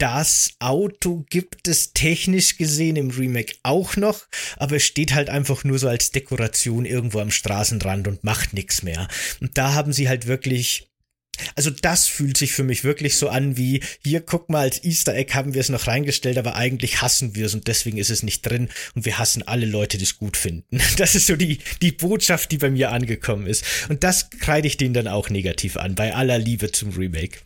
das Auto gibt es technisch gesehen im Remake auch noch, aber es steht halt einfach nur so als Dekoration irgendwo am Straßenrand und macht nichts mehr. Und da haben sie halt wirklich also das fühlt sich für mich wirklich so an wie, hier guck mal, als Easter Egg haben wir es noch reingestellt, aber eigentlich hassen wir es und deswegen ist es nicht drin und wir hassen alle Leute, die es gut finden. Das ist so die, die Botschaft, die bei mir angekommen ist. Und das kreide ich denen dann auch negativ an, bei aller Liebe zum Remake.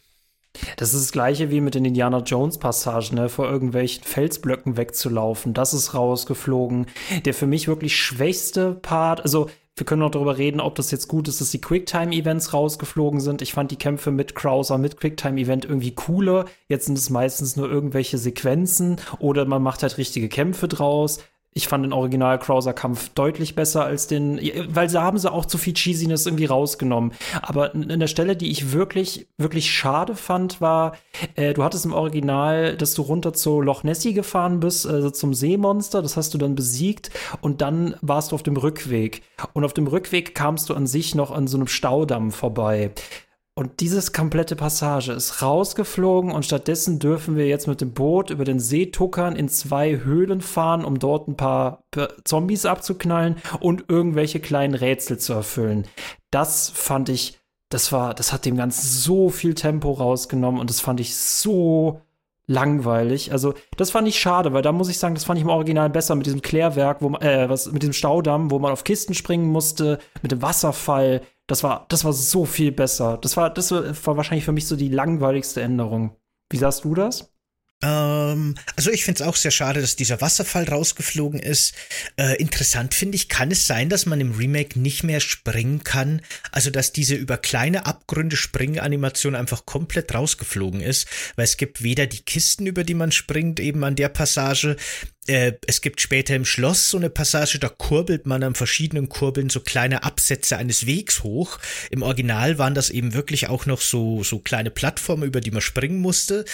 Das ist das gleiche wie mit den Indiana Jones Passagen, ne? vor irgendwelchen Felsblöcken wegzulaufen. Das ist rausgeflogen. Der für mich wirklich schwächste Part, also wir können noch darüber reden, ob das jetzt gut ist, dass die Quicktime-Events rausgeflogen sind. Ich fand die Kämpfe mit Krauser, mit Quicktime-Event irgendwie cooler. Jetzt sind es meistens nur irgendwelche Sequenzen oder man macht halt richtige Kämpfe draus. Ich fand den Original Krauser Kampf deutlich besser als den, weil sie haben sie auch zu viel Cheesiness irgendwie rausgenommen. Aber in der Stelle, die ich wirklich, wirklich schade fand, war, äh, du hattest im Original, dass du runter zu Loch Nessie gefahren bist, also zum Seemonster, das hast du dann besiegt und dann warst du auf dem Rückweg. Und auf dem Rückweg kamst du an sich noch an so einem Staudamm vorbei. Und dieses komplette Passage ist rausgeflogen und stattdessen dürfen wir jetzt mit dem Boot über den See tuckern, in zwei Höhlen fahren, um dort ein paar Zombies abzuknallen und irgendwelche kleinen Rätsel zu erfüllen. Das fand ich, das war, das hat dem Ganzen so viel Tempo rausgenommen und das fand ich so langweilig. Also, das fand ich schade, weil da muss ich sagen, das fand ich im Original besser mit diesem Klärwerk, wo man, äh, was, mit diesem Staudamm, wo man auf Kisten springen musste, mit dem Wasserfall. Das war, das war so viel besser. Das war, das war wahrscheinlich für mich so die langweiligste Änderung. Wie sahst du das? Ähm, also ich finde es auch sehr schade, dass dieser Wasserfall rausgeflogen ist. Äh, interessant finde ich, kann es sein, dass man im Remake nicht mehr springen kann? Also dass diese über kleine Abgründe Springanimation einfach komplett rausgeflogen ist, weil es gibt weder die Kisten, über die man springt, eben an der Passage, äh, es gibt später im Schloss so eine Passage, da kurbelt man an verschiedenen Kurbeln so kleine Absätze eines Wegs hoch. Im Original waren das eben wirklich auch noch so, so kleine Plattformen, über die man springen musste.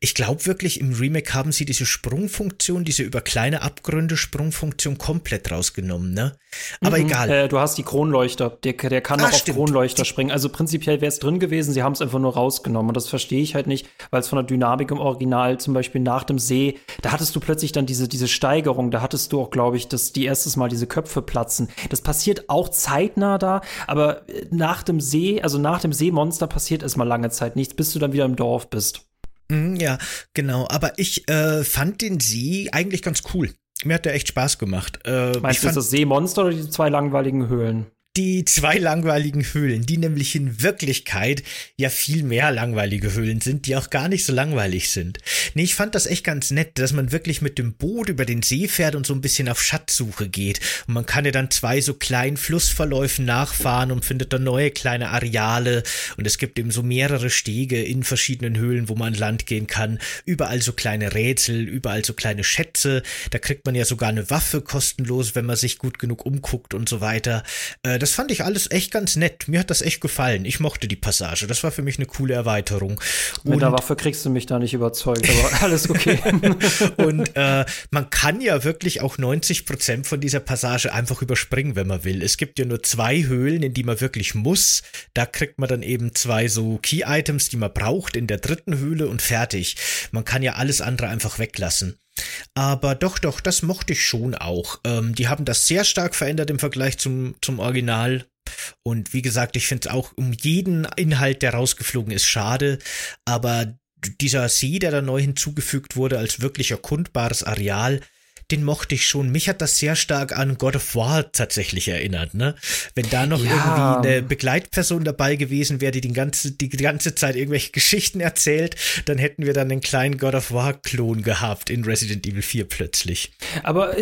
Ich glaube wirklich, im Remake haben sie diese Sprungfunktion, diese über kleine Abgründe Sprungfunktion komplett rausgenommen, ne? Aber mhm, egal. Äh, du hast die Kronleuchter, der, der kann ah, auch stimmt. auf Kronleuchter springen. Also prinzipiell wäre es drin gewesen, sie haben es einfach nur rausgenommen. Und das verstehe ich halt nicht, weil es von der Dynamik im Original zum Beispiel nach dem See, da hattest du plötzlich dann diese diese Steigerung, da hattest du auch, glaube ich, dass die erstes Mal diese Köpfe platzen. Das passiert auch zeitnah da, aber äh, nach dem See, also nach dem Seemonster passiert erstmal lange Zeit nichts, bis du dann wieder im Dorf bist. Mhm, ja, genau. Aber ich äh, fand den See eigentlich ganz cool. Mir hat der echt Spaß gemacht. Äh, Meinst du das Seemonster oder die zwei langweiligen Höhlen? Die zwei langweiligen Höhlen, die nämlich in Wirklichkeit ja viel mehr langweilige Höhlen sind, die auch gar nicht so langweilig sind. Nee, ich fand das echt ganz nett, dass man wirklich mit dem Boot über den See fährt und so ein bisschen auf Schatzsuche geht. Und man kann ja dann zwei so kleinen Flussverläufen nachfahren und findet dann neue kleine Areale. Und es gibt eben so mehrere Stege in verschiedenen Höhlen, wo man an Land gehen kann. Überall so kleine Rätsel, überall so kleine Schätze. Da kriegt man ja sogar eine Waffe kostenlos, wenn man sich gut genug umguckt und so weiter. Äh, das fand ich alles echt ganz nett. Mir hat das echt gefallen. Ich mochte die Passage. Das war für mich eine coole Erweiterung. Mit und der Waffe kriegst du mich da nicht überzeugt, aber alles okay. und äh, man kann ja wirklich auch 90 Prozent von dieser Passage einfach überspringen, wenn man will. Es gibt ja nur zwei Höhlen, in die man wirklich muss. Da kriegt man dann eben zwei so Key-Items, die man braucht in der dritten Höhle und fertig. Man kann ja alles andere einfach weglassen. Aber doch, doch, das mochte ich schon auch. Ähm, die haben das sehr stark verändert im Vergleich zum, zum Original. Und wie gesagt, ich finde es auch um jeden Inhalt, der rausgeflogen ist, schade. Aber dieser See, der da neu hinzugefügt wurde als wirklich erkundbares Areal, den mochte ich schon. Mich hat das sehr stark an God of War tatsächlich erinnert, ne? Wenn da noch ja. irgendwie eine Begleitperson dabei gewesen wäre, die die ganze, die ganze Zeit irgendwelche Geschichten erzählt, dann hätten wir dann einen kleinen God of War-Klon gehabt in Resident Evil 4 plötzlich. Aber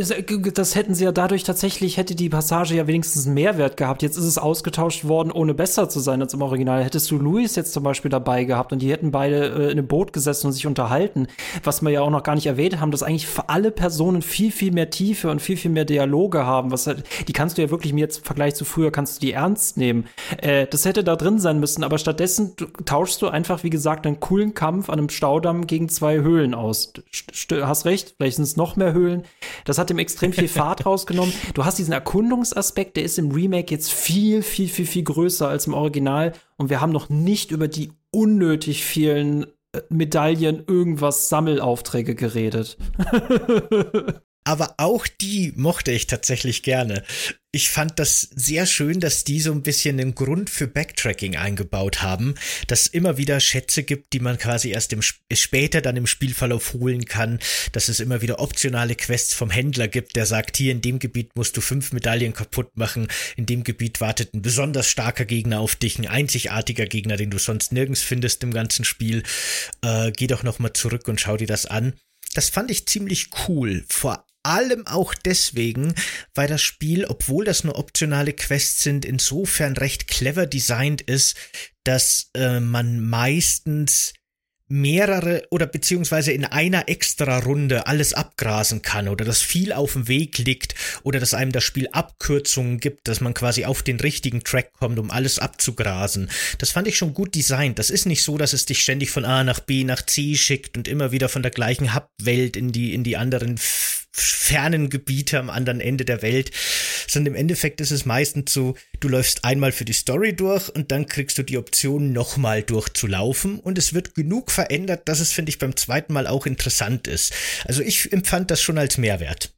das hätten sie ja dadurch tatsächlich, hätte die Passage ja wenigstens einen Mehrwert gehabt. Jetzt ist es ausgetauscht worden, ohne besser zu sein als im Original. Hättest du Louis jetzt zum Beispiel dabei gehabt und die hätten beide äh, in einem Boot gesessen und sich unterhalten, was wir ja auch noch gar nicht erwähnt haben, dass eigentlich für alle Personen viel, viel mehr Tiefe und viel, viel mehr Dialoge haben. Was halt, die kannst du ja wirklich mir jetzt im Vergleich zu früher, kannst du die ernst nehmen. Äh, das hätte da drin sein müssen, aber stattdessen tauschst du einfach, wie gesagt, einen coolen Kampf an einem Staudamm gegen zwei Höhlen aus. St hast recht, vielleicht sind es noch mehr Höhlen. Das hat ihm extrem viel Fahrt rausgenommen. Du hast diesen Erkundungsaspekt, der ist im Remake jetzt viel, viel, viel, viel größer als im Original. Und wir haben noch nicht über die unnötig vielen Medaillen, irgendwas, Sammelaufträge geredet. Aber auch die mochte ich tatsächlich gerne. Ich fand das sehr schön, dass die so ein bisschen einen Grund für Backtracking eingebaut haben, dass immer wieder Schätze gibt, die man quasi erst im, später dann im Spielverlauf holen kann, dass es immer wieder optionale Quests vom Händler gibt, der sagt, hier in dem Gebiet musst du fünf Medaillen kaputt machen, in dem Gebiet wartet ein besonders starker Gegner auf dich, ein einzigartiger Gegner, den du sonst nirgends findest im ganzen Spiel. Äh, geh doch nochmal zurück und schau dir das an. Das fand ich ziemlich cool. Vor allem auch deswegen, weil das Spiel, obwohl das nur optionale Quests sind, insofern recht clever designt ist, dass äh, man meistens mehrere oder beziehungsweise in einer extra Runde alles abgrasen kann oder dass viel auf dem Weg liegt oder dass einem das Spiel Abkürzungen gibt, dass man quasi auf den richtigen Track kommt, um alles abzugrasen. Das fand ich schon gut designt. Das ist nicht so, dass es dich ständig von A nach B nach C schickt und immer wieder von der gleichen Hub-Welt in die, in die anderen fernen Gebiete am anderen Ende der Welt, sondern im Endeffekt ist es meistens so, du läufst einmal für die Story durch und dann kriegst du die Option, nochmal durchzulaufen und es wird genug verändert, dass es, finde ich, beim zweiten Mal auch interessant ist. Also ich empfand das schon als Mehrwert.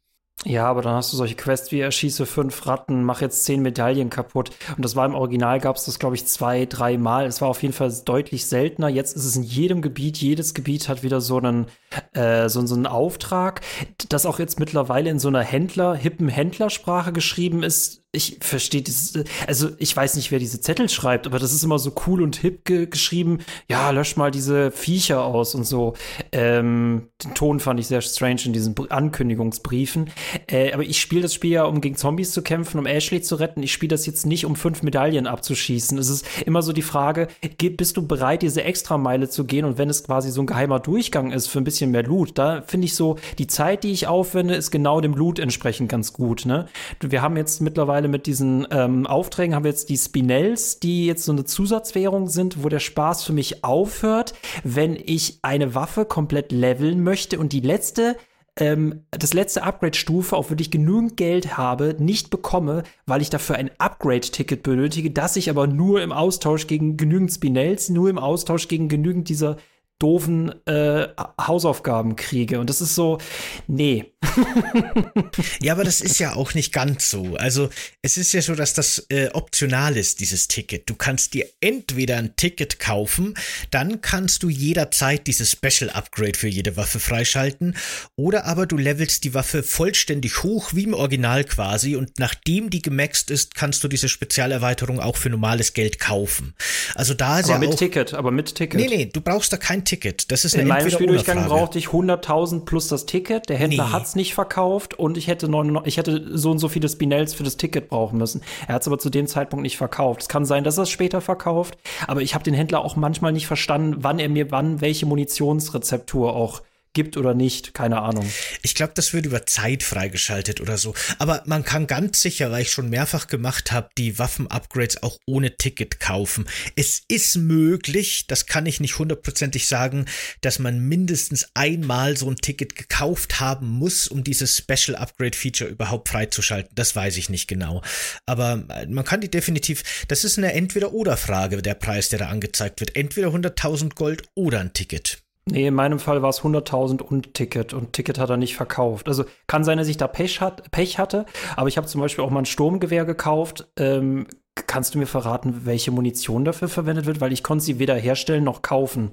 Ja, aber dann hast du solche Quests wie erschieße fünf Ratten, mach jetzt zehn Medaillen kaputt. Und das war im Original, gab es das, glaube ich, zwei, drei Mal. Es war auf jeden Fall deutlich seltener. Jetzt ist es in jedem Gebiet, jedes Gebiet hat wieder so einen, äh, so, so einen Auftrag, das auch jetzt mittlerweile in so einer Händler, hippen Händlersprache geschrieben ist, ich verstehe dieses, also ich weiß nicht, wer diese Zettel schreibt, aber das ist immer so cool und hip ge geschrieben. Ja, lösch mal diese Viecher aus und so. Ähm, den Ton fand ich sehr strange in diesen Ankündigungsbriefen. Äh, aber ich spiele das Spiel ja, um gegen Zombies zu kämpfen, um Ashley zu retten. Ich spiele das jetzt nicht, um fünf Medaillen abzuschießen. Es ist immer so die Frage, bist du bereit, diese Extrameile zu gehen? Und wenn es quasi so ein geheimer Durchgang ist für ein bisschen mehr Loot, da finde ich so, die Zeit, die ich aufwende, ist genau dem Loot entsprechend ganz gut. Ne? Wir haben jetzt mittlerweile mittlerweile mit diesen ähm, Aufträgen haben wir jetzt die Spinells, die jetzt so eine Zusatzwährung sind, wo der Spaß für mich aufhört, wenn ich eine Waffe komplett leveln möchte und die letzte ähm, das letzte Upgrade-Stufe, auf die ich genügend Geld habe, nicht bekomme, weil ich dafür ein Upgrade-Ticket benötige, das ich aber nur im Austausch gegen genügend Spinells, nur im Austausch gegen genügend dieser doofen äh, Hausaufgaben kriege. Und das ist so, nee. ja, aber das ist ja auch nicht ganz so. Also es ist ja so, dass das äh, optional ist, dieses Ticket. Du kannst dir entweder ein Ticket kaufen, dann kannst du jederzeit dieses Special Upgrade für jede Waffe freischalten, oder aber du levelst die Waffe vollständig hoch, wie im Original quasi, und nachdem die gemaxt ist, kannst du diese Spezialerweiterung auch für normales Geld kaufen. Also da ist aber ja mit auch, Ticket, aber mit Ticket. Nee, nee, du brauchst da kein Ticket. Das ist In eine meinem Spieldurchgang brauchte ich 100.000 plus das Ticket. Der Händler Nee. hat's nicht verkauft und ich hätte, 99, ich hätte so und so viele Spinells für das Ticket brauchen müssen. Er hat's aber zu dem Zeitpunkt nicht verkauft. Es kann sein, dass er es später verkauft, aber ich habe den Händler auch manchmal nicht verstanden, wann er mir wann welche Munitionsrezeptur auch gibt oder nicht. Keine Ahnung. Ich glaube, das wird über Zeit freigeschaltet oder so. Aber man kann ganz sicher, weil ich schon mehrfach gemacht habe, die Waffen-Upgrades auch ohne Ticket kaufen. Es ist möglich, das kann ich nicht hundertprozentig sagen, dass man mindestens einmal so ein Ticket gekauft haben muss, um dieses Special Upgrade Feature überhaupt freizuschalten. Das weiß ich nicht genau. Aber äh, man kann die definitiv, das ist eine Entweder-Oder-Frage, der Preis, der da angezeigt wird. Entweder 100.000 Gold oder ein Ticket. Nee, in meinem Fall war es 100.000 und Ticket und Ticket hat er nicht verkauft. Also kann sein, dass ich da Pech, hat, Pech hatte, aber ich habe zum Beispiel auch mal ein Sturmgewehr gekauft. Ähm, kannst du mir verraten, welche Munition dafür verwendet wird? Weil ich konnte sie weder herstellen noch kaufen.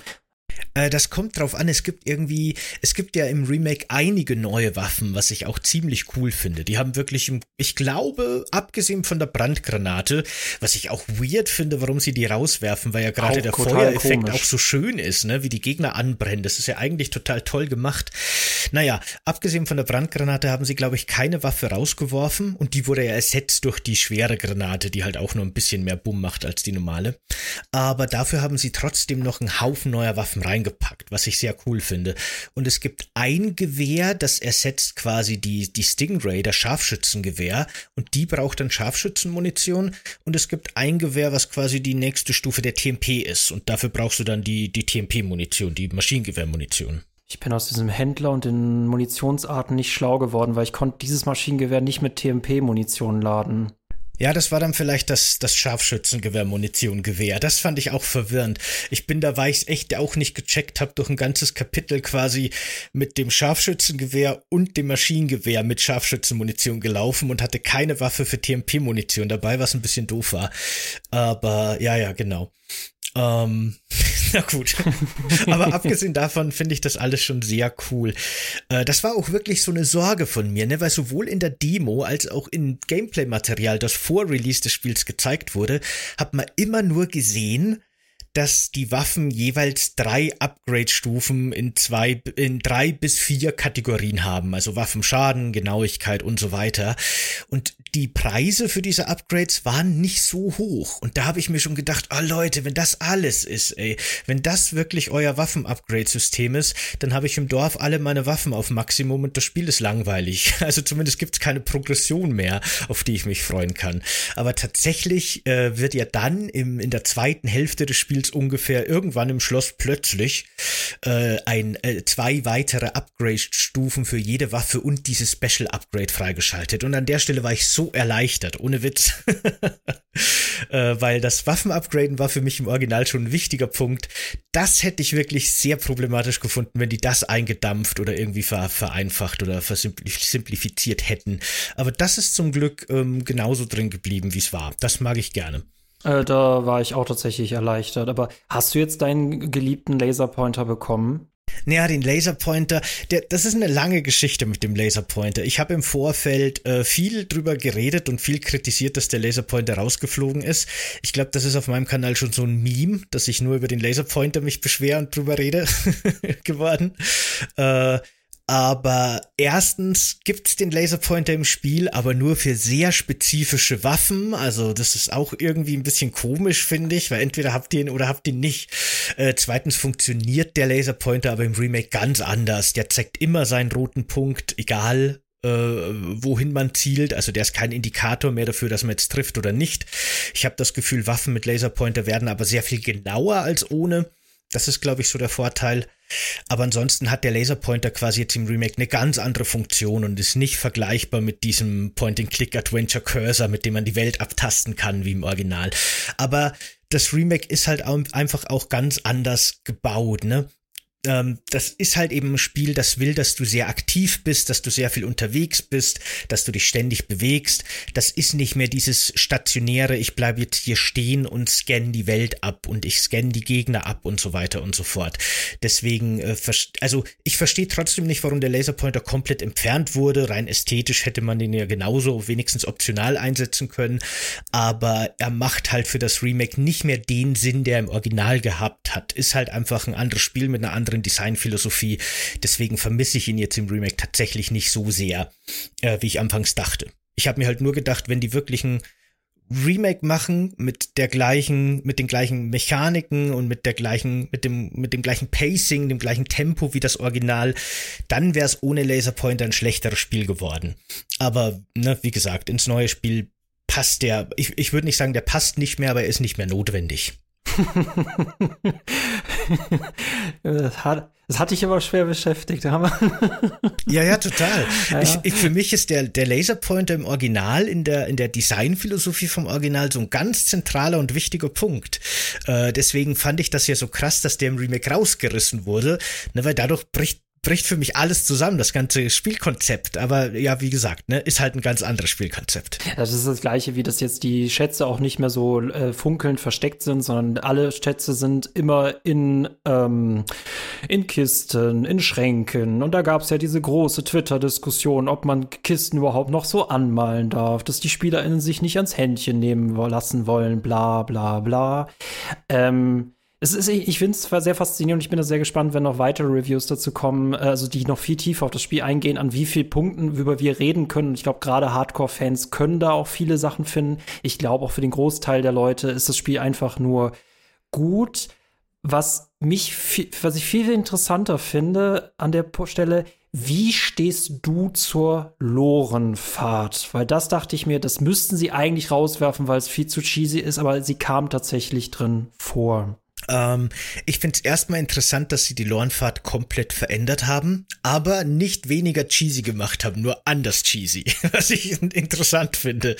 Äh, das kommt drauf an. Es gibt irgendwie, es gibt ja im Remake einige neue Waffen, was ich auch ziemlich cool finde. Die haben wirklich, im- ich glaube, abgesehen von der Brandgranate, was ich auch weird finde, warum sie die rauswerfen, weil ja gerade der Feuereffekt komisch. auch so schön ist, ne, wie die Gegner anbrennen. Das ist ja eigentlich total toll gemacht. Naja, abgesehen von der Brandgranate haben sie, glaube ich, keine Waffe rausgeworfen und die wurde ja ersetzt durch die schwere Granate, die halt auch nur ein bisschen mehr Bumm macht als die normale. Aber dafür haben sie trotzdem noch einen Haufen neuer Waffen reingepackt, was ich sehr cool finde. Und es gibt ein Gewehr, das ersetzt quasi die, die Stingray, das Scharfschützengewehr. Und die braucht dann Scharfschützenmunition. Und es gibt ein Gewehr, was quasi die nächste Stufe der TMP ist. Und dafür brauchst du dann die, die TMP-Munition, die Maschinengewehrmunition. Ich bin aus diesem Händler und den Munitionsarten nicht schlau geworden, weil ich konnte dieses Maschinengewehr nicht mit TMP-Munition laden. Ja, das war dann vielleicht das, das Scharfschützengewehr-Munition-Gewehr. Das fand ich auch verwirrend. Ich bin da, weil ich es echt auch nicht gecheckt habe, durch ein ganzes Kapitel quasi mit dem Scharfschützengewehr und dem Maschinengewehr mit Scharfschützenmunition gelaufen und hatte keine Waffe für TMP-Munition dabei, was ein bisschen doof war. Aber ja, ja, genau. Ähm, na gut. Aber abgesehen davon finde ich das alles schon sehr cool. Äh, das war auch wirklich so eine Sorge von mir, ne? weil sowohl in der Demo als auch im Gameplay-Material, das vor Release des Spiels gezeigt wurde, hat man immer nur gesehen, dass die Waffen jeweils drei Upgrade-Stufen in zwei, in drei bis vier Kategorien haben. Also Waffenschaden, Genauigkeit und so weiter. Und die Preise für diese Upgrades waren nicht so hoch. Und da habe ich mir schon gedacht, ah Leute, wenn das alles ist, ey, wenn das wirklich euer Waffen-Upgrade-System ist, dann habe ich im Dorf alle meine Waffen auf Maximum und das Spiel ist langweilig. Also zumindest gibt es keine Progression mehr, auf die ich mich freuen kann. Aber tatsächlich äh, wird ja dann im, in der zweiten Hälfte des Spiels ungefähr irgendwann im Schloss plötzlich äh, ein äh, zwei weitere Upgrade-Stufen für jede Waffe und dieses Special Upgrade freigeschaltet. Und an der Stelle war ich so erleichtert, ohne Witz. äh, weil das Waffen-Upgraden war für mich im Original schon ein wichtiger Punkt. Das hätte ich wirklich sehr problematisch gefunden, wenn die das eingedampft oder irgendwie ver vereinfacht oder versimplifiziert hätten. Aber das ist zum Glück ähm, genauso drin geblieben, wie es war. Das mag ich gerne. Äh, da war ich auch tatsächlich erleichtert. Aber hast du jetzt deinen geliebten Laserpointer bekommen? Naja, den Laserpointer, der, das ist eine lange Geschichte mit dem Laserpointer. Ich habe im Vorfeld äh, viel drüber geredet und viel kritisiert, dass der Laserpointer rausgeflogen ist. Ich glaube, das ist auf meinem Kanal schon so ein Meme, dass ich nur über den Laserpointer mich beschwer und drüber rede geworden. Äh, aber erstens gibt's den Laserpointer im Spiel, aber nur für sehr spezifische Waffen. Also das ist auch irgendwie ein bisschen komisch, finde ich, weil entweder habt ihr ihn oder habt ihn nicht. Äh, zweitens funktioniert der Laserpointer aber im Remake ganz anders. Der zeigt immer seinen roten Punkt, egal äh, wohin man zielt. Also der ist kein Indikator mehr dafür, dass man jetzt trifft oder nicht. Ich habe das Gefühl, Waffen mit Laserpointer werden aber sehr viel genauer als ohne. Das ist, glaube ich, so der Vorteil. Aber ansonsten hat der Laserpointer quasi jetzt im Remake eine ganz andere Funktion und ist nicht vergleichbar mit diesem Point-and-Click-Adventure-Cursor, mit dem man die Welt abtasten kann, wie im Original. Aber das Remake ist halt einfach auch ganz anders gebaut, ne? Ähm, das ist halt eben ein Spiel, das will, dass du sehr aktiv bist, dass du sehr viel unterwegs bist, dass du dich ständig bewegst. Das ist nicht mehr dieses stationäre, ich bleibe jetzt hier stehen und scanne die Welt ab und ich scanne die Gegner ab und so weiter und so fort. Deswegen, äh, also ich verstehe trotzdem nicht, warum der Laserpointer komplett entfernt wurde. Rein ästhetisch hätte man den ja genauso wenigstens optional einsetzen können, aber er macht halt für das Remake nicht mehr den Sinn, der er im Original gehabt hat. Ist halt einfach ein anderes Spiel mit einer anderen anderen Designphilosophie. Deswegen vermisse ich ihn jetzt im Remake tatsächlich nicht so sehr, äh, wie ich anfangs dachte. Ich habe mir halt nur gedacht, wenn die wirklichen Remake machen mit der gleichen, mit den gleichen Mechaniken und mit der gleichen, mit dem, mit dem gleichen Pacing, dem gleichen Tempo wie das Original, dann wäre es ohne Laserpointer ein schlechteres Spiel geworden. Aber, ne, wie gesagt, ins neue Spiel passt der, ich, ich würde nicht sagen, der passt nicht mehr, aber er ist nicht mehr notwendig. das, hat, das hat dich aber schwer beschäftigt. ja, ja, total. Ja. Ich, ich, für mich ist der, der Laserpointer im Original, in der, in der Designphilosophie vom Original so ein ganz zentraler und wichtiger Punkt. Äh, deswegen fand ich das ja so krass, dass der im Remake rausgerissen wurde, ne, weil dadurch bricht bricht für mich alles zusammen, das ganze Spielkonzept. Aber ja, wie gesagt, ne, ist halt ein ganz anderes Spielkonzept. Das ist das gleiche, wie das jetzt die Schätze auch nicht mehr so äh, funkelnd versteckt sind, sondern alle Schätze sind immer in, ähm, in Kisten, in Schränken. Und da gab es ja diese große Twitter-Diskussion, ob man Kisten überhaupt noch so anmalen darf, dass die SpielerInnen sich nicht ans Händchen nehmen lassen wollen, bla bla bla. Ähm, es ist, ich finde es sehr faszinierend und ich bin da sehr gespannt, wenn noch weitere Reviews dazu kommen, also die noch viel tiefer auf das Spiel eingehen, an wie vielen Punkten, über wir reden können. Ich glaube, gerade Hardcore-Fans können da auch viele Sachen finden. Ich glaube, auch für den Großteil der Leute ist das Spiel einfach nur gut. Was mich, was ich viel interessanter finde an der Stelle, wie stehst du zur Lorenfahrt? Weil das dachte ich mir, das müssten sie eigentlich rauswerfen, weil es viel zu cheesy ist, aber sie kam tatsächlich drin vor. Ähm, ich finde es erstmal interessant, dass sie die Lornfahrt komplett verändert haben, aber nicht weniger cheesy gemacht haben, nur anders cheesy, was ich interessant finde.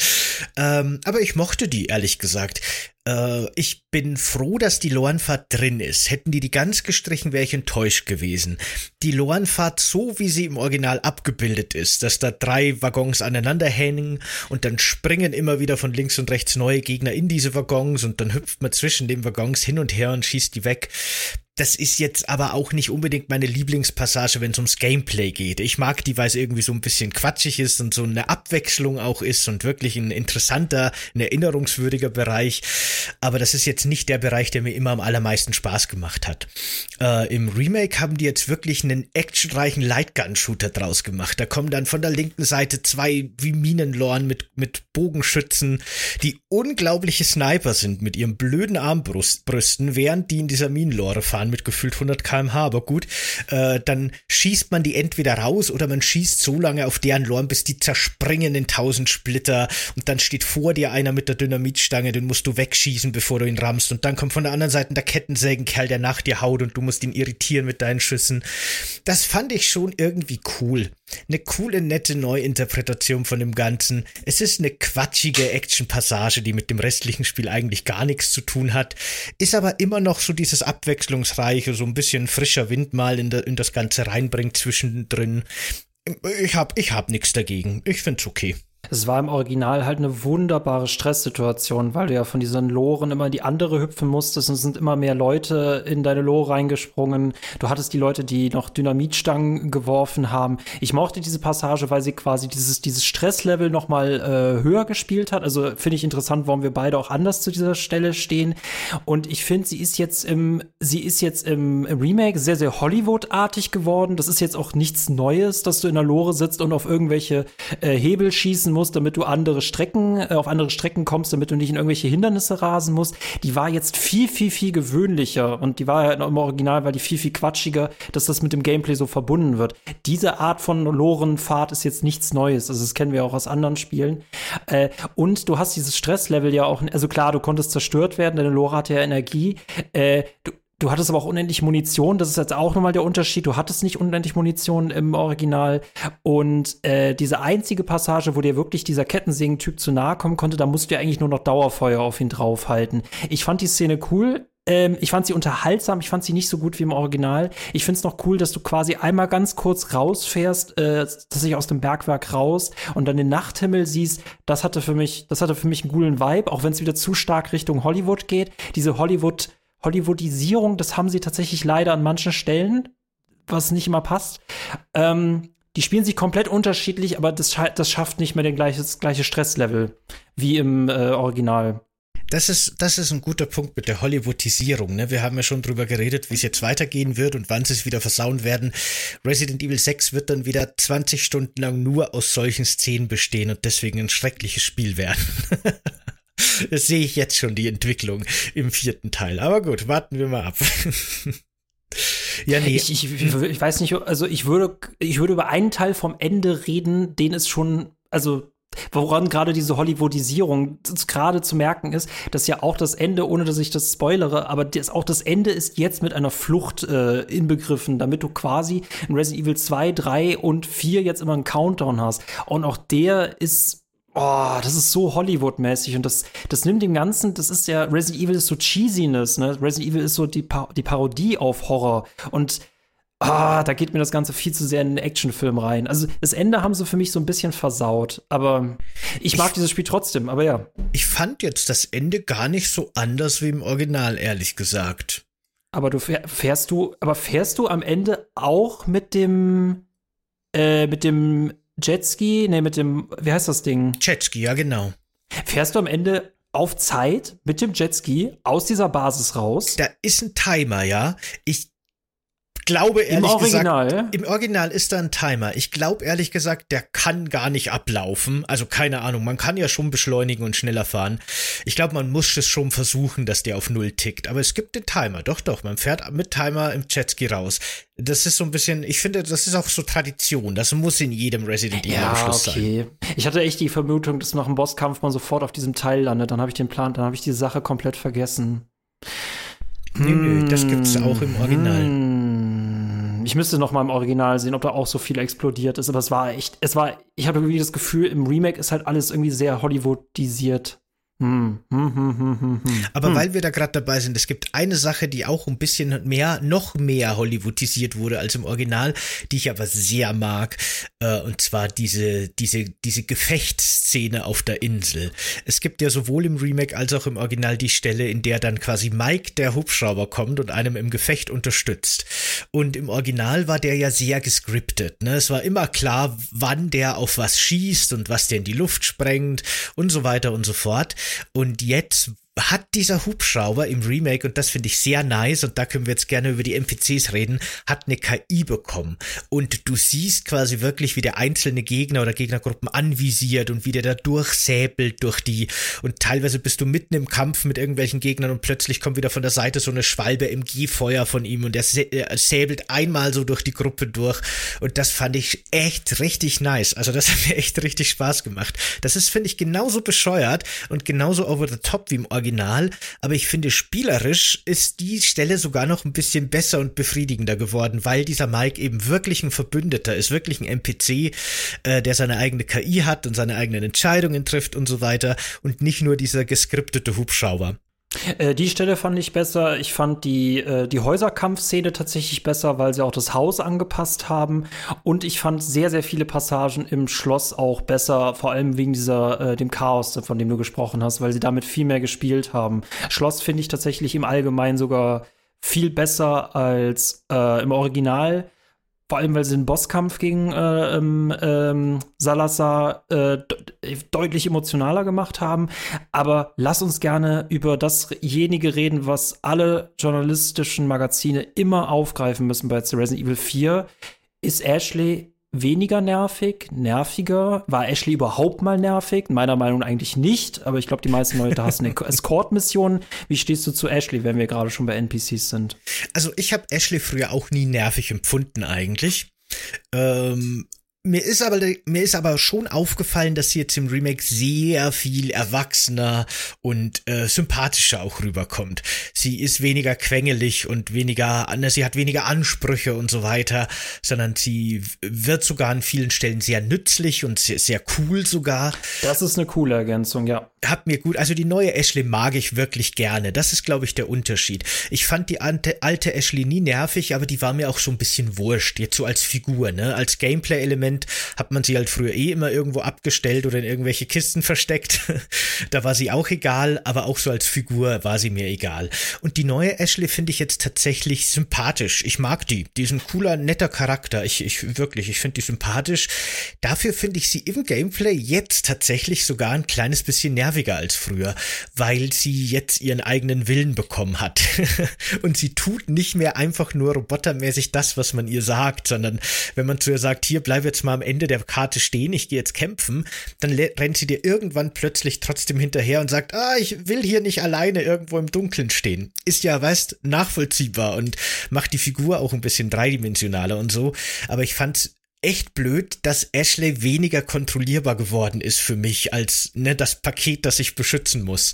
Ähm, aber ich mochte die, ehrlich gesagt. Äh, ich bin froh, dass die Lorenfahrt drin ist. Hätten die die ganz gestrichen, wäre ich enttäuscht gewesen. Die Lorenfahrt, so wie sie im Original abgebildet ist, dass da drei Waggons aneinander hängen und dann springen immer wieder von links und rechts neue Gegner in diese Waggons und dann hüpft man zwischen den Waggons hin und her und schießt die weg. Das ist jetzt aber auch nicht unbedingt meine Lieblingspassage, wenn es ums Gameplay geht. Ich mag die, weil es irgendwie so ein bisschen quatschig ist und so eine Abwechslung auch ist und wirklich ein interessanter, ein erinnerungswürdiger Bereich. Aber das ist jetzt nicht der Bereich, der mir immer am allermeisten Spaß gemacht hat. Äh, Im Remake haben die jetzt wirklich einen actionreichen Lightgun-Shooter draus gemacht. Da kommen dann von der linken Seite zwei wie Minenlorn mit, mit Bogenschützen, die unglaubliche Sniper sind mit ihren blöden Armbrüsten, während die in dieser Minenlore fahren fahren mit gefühlt 100 km/h, aber gut, äh, dann schießt man die entweder raus oder man schießt so lange auf deren Lorn, bis die zerspringen in tausend Splitter und dann steht vor dir einer mit der Dynamitstange, den musst du wegschießen, bevor du ihn rammst und dann kommt von der anderen Seite der Kettensägenkerl, der nach dir haut und du musst ihn irritieren mit deinen Schüssen. Das fand ich schon irgendwie cool. Eine coole, nette Neuinterpretation von dem Ganzen. Es ist eine quatschige Action-Passage, die mit dem restlichen Spiel eigentlich gar nichts zu tun hat, ist aber immer noch so dieses Abwechslungs abwechslungsreiche, so ein bisschen frischer Wind mal in, de, in das Ganze reinbringt zwischendrin. Ich hab, ich hab nichts dagegen. Ich find's okay. Es war im Original halt eine wunderbare Stresssituation, weil du ja von diesen Loren immer in die andere hüpfen musstest und es sind immer mehr Leute in deine Lore reingesprungen. Du hattest die Leute, die noch Dynamitstangen geworfen haben. Ich mochte diese Passage, weil sie quasi dieses, dieses Stresslevel noch mal äh, höher gespielt hat. Also finde ich interessant, warum wir beide auch anders zu dieser Stelle stehen. Und ich finde, sie ist jetzt im, sie ist jetzt im Remake sehr, sehr Hollywood-artig geworden. Das ist jetzt auch nichts Neues, dass du in der Lore sitzt und auf irgendwelche äh, Hebel schießen musst musst, damit du andere Strecken, äh, auf andere Strecken kommst, damit du nicht in irgendwelche Hindernisse rasen musst, die war jetzt viel, viel, viel gewöhnlicher und die war ja im Original, war die viel, viel quatschiger, dass das mit dem Gameplay so verbunden wird. Diese Art von Lorenfahrt ist jetzt nichts Neues, also das kennen wir auch aus anderen Spielen. Äh, und du hast dieses Stresslevel ja auch, also klar, du konntest zerstört werden, deine Lore hatte ja Energie. Äh, du, Du hattest aber auch unendlich Munition. Das ist jetzt auch nochmal der Unterschied. Du hattest nicht unendlich Munition im Original. Und äh, diese einzige Passage, wo dir wirklich dieser Kettensägen-Typ zu nahe kommen konnte, da musst du ja eigentlich nur noch Dauerfeuer auf ihn draufhalten. Ich fand die Szene cool. ähm, ich fand sie unterhaltsam, ich fand sie nicht so gut wie im Original. Ich finde es noch cool, dass du quasi einmal ganz kurz rausfährst, äh, dass ich aus dem Bergwerk raus und dann den Nachthimmel siehst. Das hatte für mich, das hatte für mich einen coolen Vibe, auch wenn es wieder zu stark Richtung Hollywood geht. Diese Hollywood, Hollywoodisierung, das haben sie tatsächlich leider an manchen Stellen, was nicht immer passt. Ähm, die spielen sich komplett unterschiedlich, aber das, das schafft nicht mehr den gleiche, das gleiche Stresslevel wie im äh, Original. Das ist, das ist ein guter Punkt mit der Hollywoodisierung. Ne? Wir haben ja schon drüber geredet, wie es jetzt weitergehen wird und wann sie es wieder versauen werden. Resident Evil 6 wird dann wieder 20 Stunden lang nur aus solchen Szenen bestehen und deswegen ein schreckliches Spiel werden. das sehe ich jetzt schon, die Entwicklung im vierten Teil. Aber gut, warten wir mal ab. Ja, nee. Ich, ich, ich, weiß nicht, also ich würde, ich würde über einen Teil vom Ende reden, den es schon, also Woran gerade diese Hollywoodisierung gerade zu merken ist, dass ja auch das Ende, ohne dass ich das spoilere, aber das, auch das Ende ist jetzt mit einer Flucht äh, inbegriffen, damit du quasi in Resident Evil 2, 3 und 4 jetzt immer einen Countdown hast. Und auch der ist, oh, das ist so Hollywood-mäßig und das, das nimmt dem Ganzen, das ist ja, Resident Evil ist so Cheesiness, ne? Resident Evil ist so die, pa die Parodie auf Horror und ah, da geht mir das Ganze viel zu sehr in einen Actionfilm rein. Also das Ende haben sie für mich so ein bisschen versaut, aber ich mag ich, dieses Spiel trotzdem, aber ja. Ich fand jetzt das Ende gar nicht so anders wie im Original, ehrlich gesagt. Aber du fährst du, aber fährst du am Ende auch mit dem, äh, mit dem Jetski, nee, mit dem, wie heißt das Ding? Jetski, ja, genau. Fährst du am Ende auf Zeit mit dem Jetski aus dieser Basis raus? Da ist ein Timer, ja. Ich glaube ehrlich Im Original, gesagt, im Original ist da ein Timer. Ich glaube ehrlich gesagt, der kann gar nicht ablaufen. Also keine Ahnung, man kann ja schon beschleunigen und schneller fahren. Ich glaube, man muss es schon versuchen, dass der auf Null tickt. Aber es gibt den Timer. Doch, doch, man fährt mit Timer im Jetski raus. Das ist so ein bisschen, ich finde, das ist auch so Tradition. Das muss in jedem Resident Evil ja, Schluss okay. sein. Ich hatte echt die Vermutung, dass nach dem Bosskampf man sofort auf diesem Teil landet. Dann habe ich den Plan, dann habe ich die Sache komplett vergessen. Nee, nee, das gibt's auch im Original. Hm. Ich müsste noch mal im Original sehen, ob da auch so viel explodiert ist. Aber es war echt, es war, ich habe irgendwie das Gefühl, im Remake ist halt alles irgendwie sehr Hollywoodisiert. Aber hm. weil wir da gerade dabei sind, es gibt eine Sache, die auch ein bisschen mehr, noch mehr Hollywoodisiert wurde als im Original, die ich aber sehr mag, äh, und zwar diese, diese, diese Gefechtsszene auf der Insel. Es gibt ja sowohl im Remake als auch im Original die Stelle, in der dann quasi Mike, der Hubschrauber, kommt und einem im Gefecht unterstützt. Und im Original war der ja sehr gescriptet. Ne? Es war immer klar, wann der auf was schießt und was der in die Luft sprengt und so weiter und so fort. Und jetzt hat dieser Hubschrauber im Remake, und das finde ich sehr nice, und da können wir jetzt gerne über die NPCs reden, hat eine KI bekommen. Und du siehst quasi wirklich, wie der einzelne Gegner oder Gegnergruppen anvisiert und wie der da durchsäbelt durch die, und teilweise bist du mitten im Kampf mit irgendwelchen Gegnern und plötzlich kommt wieder von der Seite so eine Schwalbe MG-Feuer von ihm und er säbelt einmal so durch die Gruppe durch. Und das fand ich echt richtig nice. Also das hat mir echt richtig Spaß gemacht. Das ist, finde ich, genauso bescheuert und genauso over the top wie im Original aber ich finde, spielerisch ist die Stelle sogar noch ein bisschen besser und befriedigender geworden, weil dieser Mike eben wirklich ein Verbündeter ist, wirklich ein NPC, äh, der seine eigene KI hat und seine eigenen Entscheidungen trifft und so weiter und nicht nur dieser geskriptete Hubschrauber. Äh, die Stelle fand ich besser. Ich fand die, äh, die Häuserkampfszene tatsächlich besser, weil sie auch das Haus angepasst haben. Und ich fand sehr, sehr viele Passagen im Schloss auch besser, vor allem wegen dieser, äh, dem Chaos, von dem du gesprochen hast, weil sie damit viel mehr gespielt haben. Schloss finde ich tatsächlich im Allgemeinen sogar viel besser als äh, im Original vor allem, weil sie den Bosskampf gegen äh, ähm, ähm, Salazar äh, deutlich emotionaler gemacht haben. Aber lass uns gerne über dasjenige reden, was alle journalistischen Magazine immer aufgreifen müssen bei Resident Evil 4. Ist Ashley weniger nervig, nerviger? War Ashley überhaupt mal nervig? Meiner Meinung nach eigentlich nicht, aber ich glaube, die meisten Leute hassen Escort-Missionen. Wie stehst du zu Ashley, wenn wir gerade schon bei NPCs sind? Also ich habe Ashley früher auch nie nervig empfunden eigentlich. Ähm, mir ist aber mir ist aber schon aufgefallen, dass sie jetzt im Remake sehr viel erwachsener und äh, sympathischer auch rüberkommt. Sie ist weniger quengelig und weniger, sie hat weniger Ansprüche und so weiter, sondern sie wird sogar an vielen Stellen sehr nützlich und sehr, sehr cool sogar. Das ist eine coole Ergänzung, ja. Hat mir gut, also die neue Ashley mag ich wirklich gerne. Das ist, glaube ich, der Unterschied. Ich fand die alte, alte Ashley nie nervig, aber die war mir auch so ein bisschen wurscht. Jetzt so als Figur, ne? Als Gameplay-Element hat man sie halt früher eh immer irgendwo abgestellt oder in irgendwelche Kisten versteckt. da war sie auch egal, aber auch so als Figur war sie mir egal. Und die neue Ashley finde ich jetzt tatsächlich sympathisch. Ich mag die. Die ist ein cooler, netter Charakter. Ich, ich wirklich, ich finde die sympathisch. Dafür finde ich sie im Gameplay jetzt tatsächlich sogar ein kleines bisschen nervig nerviger als früher, weil sie jetzt ihren eigenen Willen bekommen hat. und sie tut nicht mehr einfach nur robotermäßig das, was man ihr sagt, sondern wenn man zu ihr sagt, hier bleib jetzt mal am Ende der Karte stehen, ich gehe jetzt kämpfen, dann rennt sie dir irgendwann plötzlich trotzdem hinterher und sagt, ah, ich will hier nicht alleine irgendwo im Dunkeln stehen. Ist ja, weißt, nachvollziehbar und macht die Figur auch ein bisschen dreidimensionaler und so. Aber ich fand's echt blöd, dass Ashley weniger kontrollierbar geworden ist für mich als ne, das Paket, das ich beschützen muss.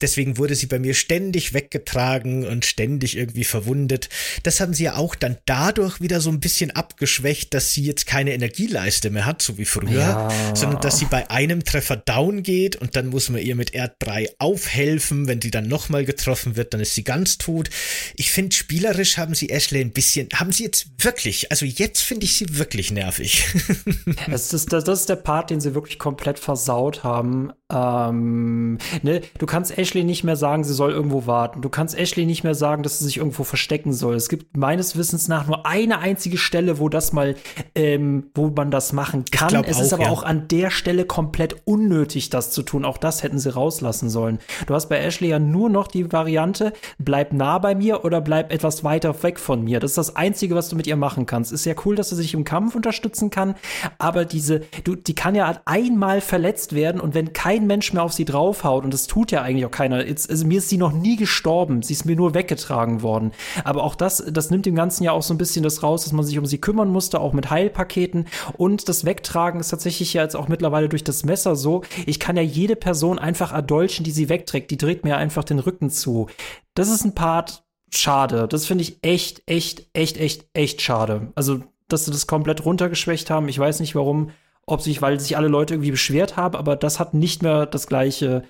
Deswegen wurde sie bei mir ständig weggetragen und ständig irgendwie verwundet. Das haben sie ja auch dann dadurch wieder so ein bisschen abgeschwächt, dass sie jetzt keine Energieleiste mehr hat, so wie früher, ja. sondern dass sie bei einem Treffer down geht und dann muss man ihr mit R3 aufhelfen. Wenn die dann nochmal getroffen wird, dann ist sie ganz tot. Ich finde, spielerisch haben sie Ashley ein bisschen, haben sie jetzt wirklich, also jetzt finde ich sie wirklich nervig. das, ist, das, das ist der Part, den sie wirklich komplett versaut haben. Ähm, ne? Du kannst Ashley nicht mehr sagen, sie soll irgendwo warten. Du kannst Ashley nicht mehr sagen, dass sie sich irgendwo verstecken soll. Es gibt meines Wissens nach nur eine einzige Stelle, wo das mal, ähm, wo man das machen kann. Es auch, ist aber ja. auch an der Stelle komplett unnötig, das zu tun. Auch das hätten sie rauslassen sollen. Du hast bei Ashley ja nur noch die Variante, bleib nah bei mir oder bleib etwas weiter weg von mir. Das ist das Einzige, was du mit ihr machen kannst. Ist ja cool, dass sie sich im Kampf unterstützen kann, aber diese, du, die kann ja einmal verletzt werden und wenn kein Mensch mehr auf sie draufhaut, und das tut ja eigentlich auch keiner, jetzt, also mir ist sie noch nie gestorben, sie ist mir nur weggetragen worden. Aber auch das, das nimmt dem Ganzen ja auch so ein bisschen das raus, dass man sich um sie kümmern musste, auch mit Heilpaketen. Und das Wegtragen ist tatsächlich ja jetzt auch mittlerweile durch das Messer so, ich kann ja jede Person einfach erdolchen, die sie wegträgt, die dreht mir einfach den Rücken zu. Das ist ein Part, schade. Das finde ich echt, echt, echt, echt, echt schade. Also dass sie das komplett runtergeschwächt haben. Ich weiß nicht warum, ob sich, weil sich alle Leute irgendwie beschwert haben, aber das hat nicht mehr das gleiche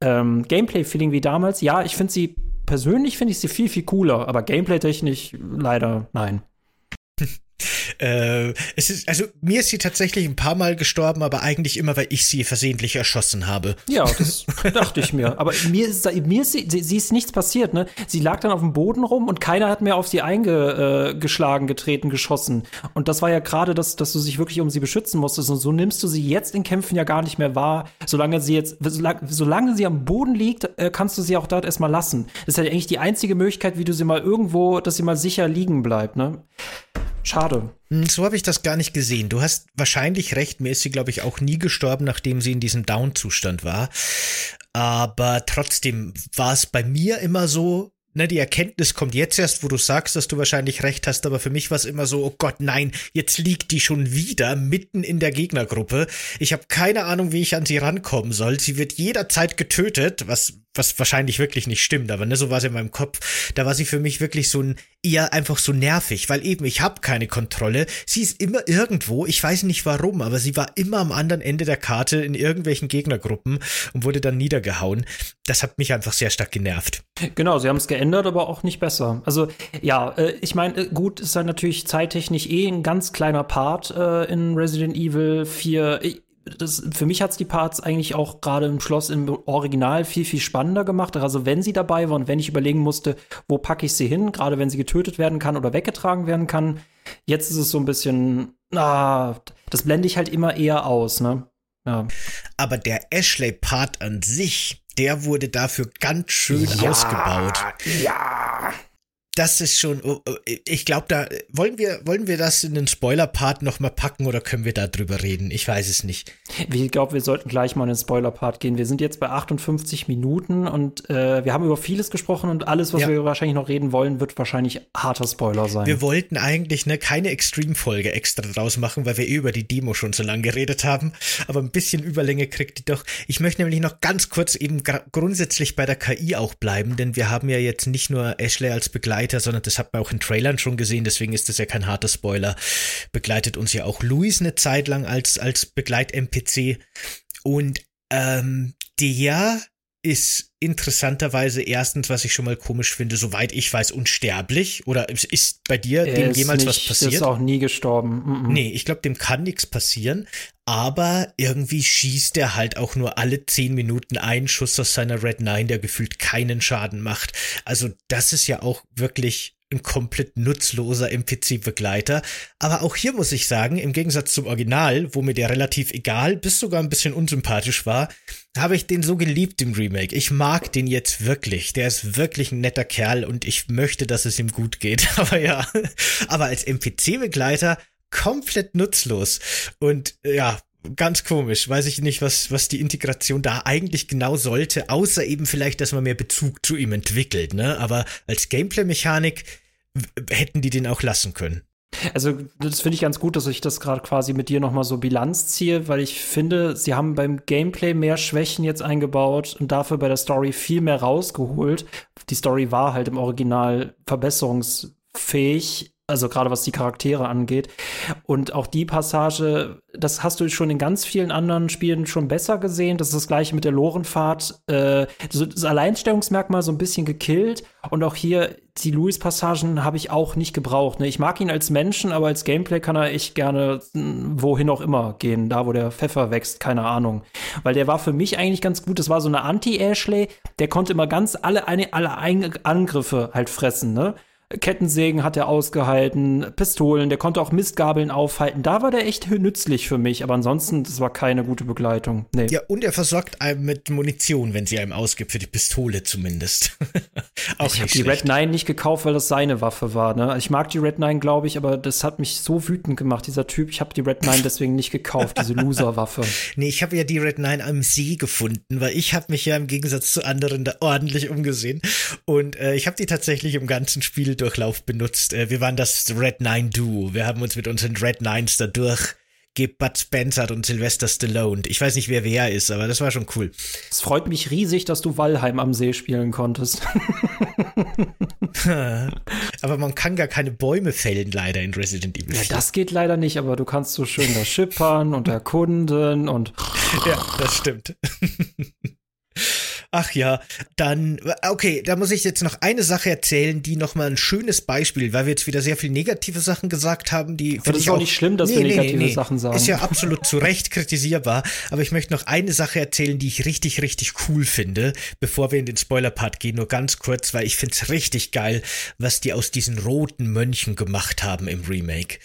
ähm, Gameplay-Feeling wie damals. Ja, ich finde sie, persönlich finde ich sie viel, viel cooler, aber Gameplay-technisch leider nein. Äh, es ist, also mir ist sie tatsächlich ein paar Mal gestorben, aber eigentlich immer, weil ich sie versehentlich erschossen habe. Ja, das dachte ich mir. Aber mir ist, mir ist sie, sie, ist nichts passiert, ne? Sie lag dann auf dem Boden rum und keiner hat mehr auf sie eingeschlagen, äh, getreten, geschossen. Und das war ja gerade das, dass du sich wirklich um sie beschützen musstest. Und so nimmst du sie jetzt in Kämpfen ja gar nicht mehr wahr. Solange sie jetzt, solange, solange sie am Boden liegt, äh, kannst du sie auch dort erstmal lassen. Das ist ja eigentlich die einzige Möglichkeit, wie du sie mal irgendwo, dass sie mal sicher liegen bleibt, ne? Schade. Hm, so habe ich das gar nicht gesehen. Du hast wahrscheinlich recht. Mir ist sie, glaube ich, auch nie gestorben, nachdem sie in diesem Down-Zustand war. Aber trotzdem war es bei mir immer so, ne, die Erkenntnis kommt jetzt erst, wo du sagst, dass du wahrscheinlich recht hast, aber für mich war es immer so, oh Gott, nein, jetzt liegt die schon wieder mitten in der Gegnergruppe. Ich habe keine Ahnung, wie ich an sie rankommen soll. Sie wird jederzeit getötet, was was wahrscheinlich wirklich nicht stimmt, aber ne, so war es in meinem Kopf. Da war sie für mich wirklich so ein eher einfach so nervig, weil eben ich habe keine Kontrolle. Sie ist immer irgendwo, ich weiß nicht warum, aber sie war immer am anderen Ende der Karte in irgendwelchen Gegnergruppen und wurde dann niedergehauen. Das hat mich einfach sehr stark genervt. Genau, sie haben es geändert, aber auch nicht besser. Also ja, äh, ich meine, äh, gut, ist dann natürlich zeittechnisch eh ein ganz kleiner Part äh, in Resident Evil 4. Ich, das, für mich hat's die Parts eigentlich auch gerade im Schloss im Original viel, viel spannender gemacht. Also wenn sie dabei war und wenn ich überlegen musste, wo packe ich sie hin, gerade wenn sie getötet werden kann oder weggetragen werden kann. Jetzt ist es so ein bisschen, ah, das blende ich halt immer eher aus, ne? Ja. Aber der Ashley-Part an sich, der wurde dafür ganz schön ja, ausgebaut. Ja das ist schon, oh, oh, ich glaube, da wollen wir, wollen wir das in den Spoiler-Part nochmal packen oder können wir da drüber reden? Ich weiß es nicht. Ich glaube, wir sollten gleich mal in den Spoiler-Part gehen. Wir sind jetzt bei 58 Minuten und äh, wir haben über vieles gesprochen und alles, was ja. wir wahrscheinlich noch reden wollen, wird wahrscheinlich harter Spoiler sein. Wir wollten eigentlich ne, keine Extreme-Folge extra draus machen, weil wir eh über die Demo schon so lange geredet haben. Aber ein bisschen Überlänge kriegt die doch. Ich möchte nämlich noch ganz kurz eben grundsätzlich bei der KI auch bleiben, denn wir haben ja jetzt nicht nur Ashley als Begleiter weiter, sondern das hat man auch in Trailern schon gesehen, deswegen ist das ja kein harter Spoiler. Begleitet uns ja auch Luis eine Zeit lang als, als Begleit-NPC. Und ähm, der ist interessanterweise erstens, was ich schon mal komisch finde, soweit ich weiß, unsterblich. Oder ist bei dir Er dem jemals nicht, was passiert? Ist auch nie gestorben. Mm -mm. Nee, ich glaube, dem kann nichts passieren. Aber irgendwie schießt er halt auch nur alle zehn Minuten einen Schuss aus seiner Red 9, der gefühlt keinen Schaden macht. Also das ist ja auch wirklich ein komplett nutzloser NPC-Begleiter. Aber auch hier muss ich sagen, im Gegensatz zum Original, wo mir der relativ egal bis sogar ein bisschen unsympathisch war, habe ich den so geliebt im Remake. Ich mag den jetzt wirklich. Der ist wirklich ein netter Kerl und ich möchte, dass es ihm gut geht. Aber ja, aber als NPC-Begleiter komplett nutzlos. Und ja, ganz komisch. Weiß ich nicht, was, was die Integration da eigentlich genau sollte, außer eben vielleicht, dass man mehr Bezug zu ihm entwickelt, ne? Aber als Gameplay-Mechanik hätten die den auch lassen können. Also, das finde ich ganz gut, dass ich das gerade quasi mit dir nochmal so Bilanz ziehe, weil ich finde, sie haben beim Gameplay mehr Schwächen jetzt eingebaut und dafür bei der Story viel mehr rausgeholt. Die Story war halt im Original verbesserungsfähig, also gerade was die Charaktere angeht. Und auch die Passage, das hast du schon in ganz vielen anderen Spielen schon besser gesehen. Das ist das gleiche mit der Lorenfahrt. Äh, das Alleinstellungsmerkmal so ein bisschen gekillt. Und auch hier, die Louis-Passagen habe ich auch nicht gebraucht. Ne? Ich mag ihn als Menschen, aber als Gameplay kann er echt gerne wohin auch immer gehen. Da, wo der Pfeffer wächst, keine Ahnung. Weil der war für mich eigentlich ganz gut. Das war so eine Anti-Ashley. Der konnte immer ganz alle, alle Angriffe halt fressen, ne? Kettensägen hat er ausgehalten, Pistolen, der konnte auch Mistgabeln aufhalten. Da war der echt nützlich für mich, aber ansonsten, das war keine gute Begleitung. Nee. Ja, und er versorgt einem mit Munition, wenn sie einem ausgibt, für die Pistole zumindest. auch ich habe die Red 9 nicht gekauft, weil das seine Waffe war. Ne? Ich mag die Red 9, glaube ich, aber das hat mich so wütend gemacht, dieser Typ. Ich habe die Red 9 deswegen nicht gekauft, diese Loser-Waffe. Nee, ich habe ja die Red 9 am See gefunden, weil ich habe mich ja im Gegensatz zu anderen da ordentlich umgesehen. Und äh, ich habe die tatsächlich im ganzen Spiel Durchlauf benutzt. Wir waren das Red Nine Duo. Wir haben uns mit unseren Red Nines da durch Bud Spencer und Sylvester Stallone. Ich weiß nicht, wer wer ist, aber das war schon cool. Es freut mich riesig, dass du Valheim am See spielen konntest. aber man kann gar keine Bäume fällen, leider in Resident Evil 4. Ja, das geht leider nicht, aber du kannst so schön da schippern und erkunden und. Ja, das stimmt. Ach ja, dann, okay, da muss ich jetzt noch eine Sache erzählen, die nochmal ein schönes Beispiel, weil wir jetzt wieder sehr viel negative Sachen gesagt haben, die finde ich auch nicht schlimm, dass nee, wir negative nee, nee, Sachen sagen. Ist ja absolut zu Recht kritisierbar, aber ich möchte noch eine Sache erzählen, die ich richtig, richtig cool finde, bevor wir in den Spoiler-Part gehen, nur ganz kurz, weil ich finde es richtig geil, was die aus diesen roten Mönchen gemacht haben im Remake.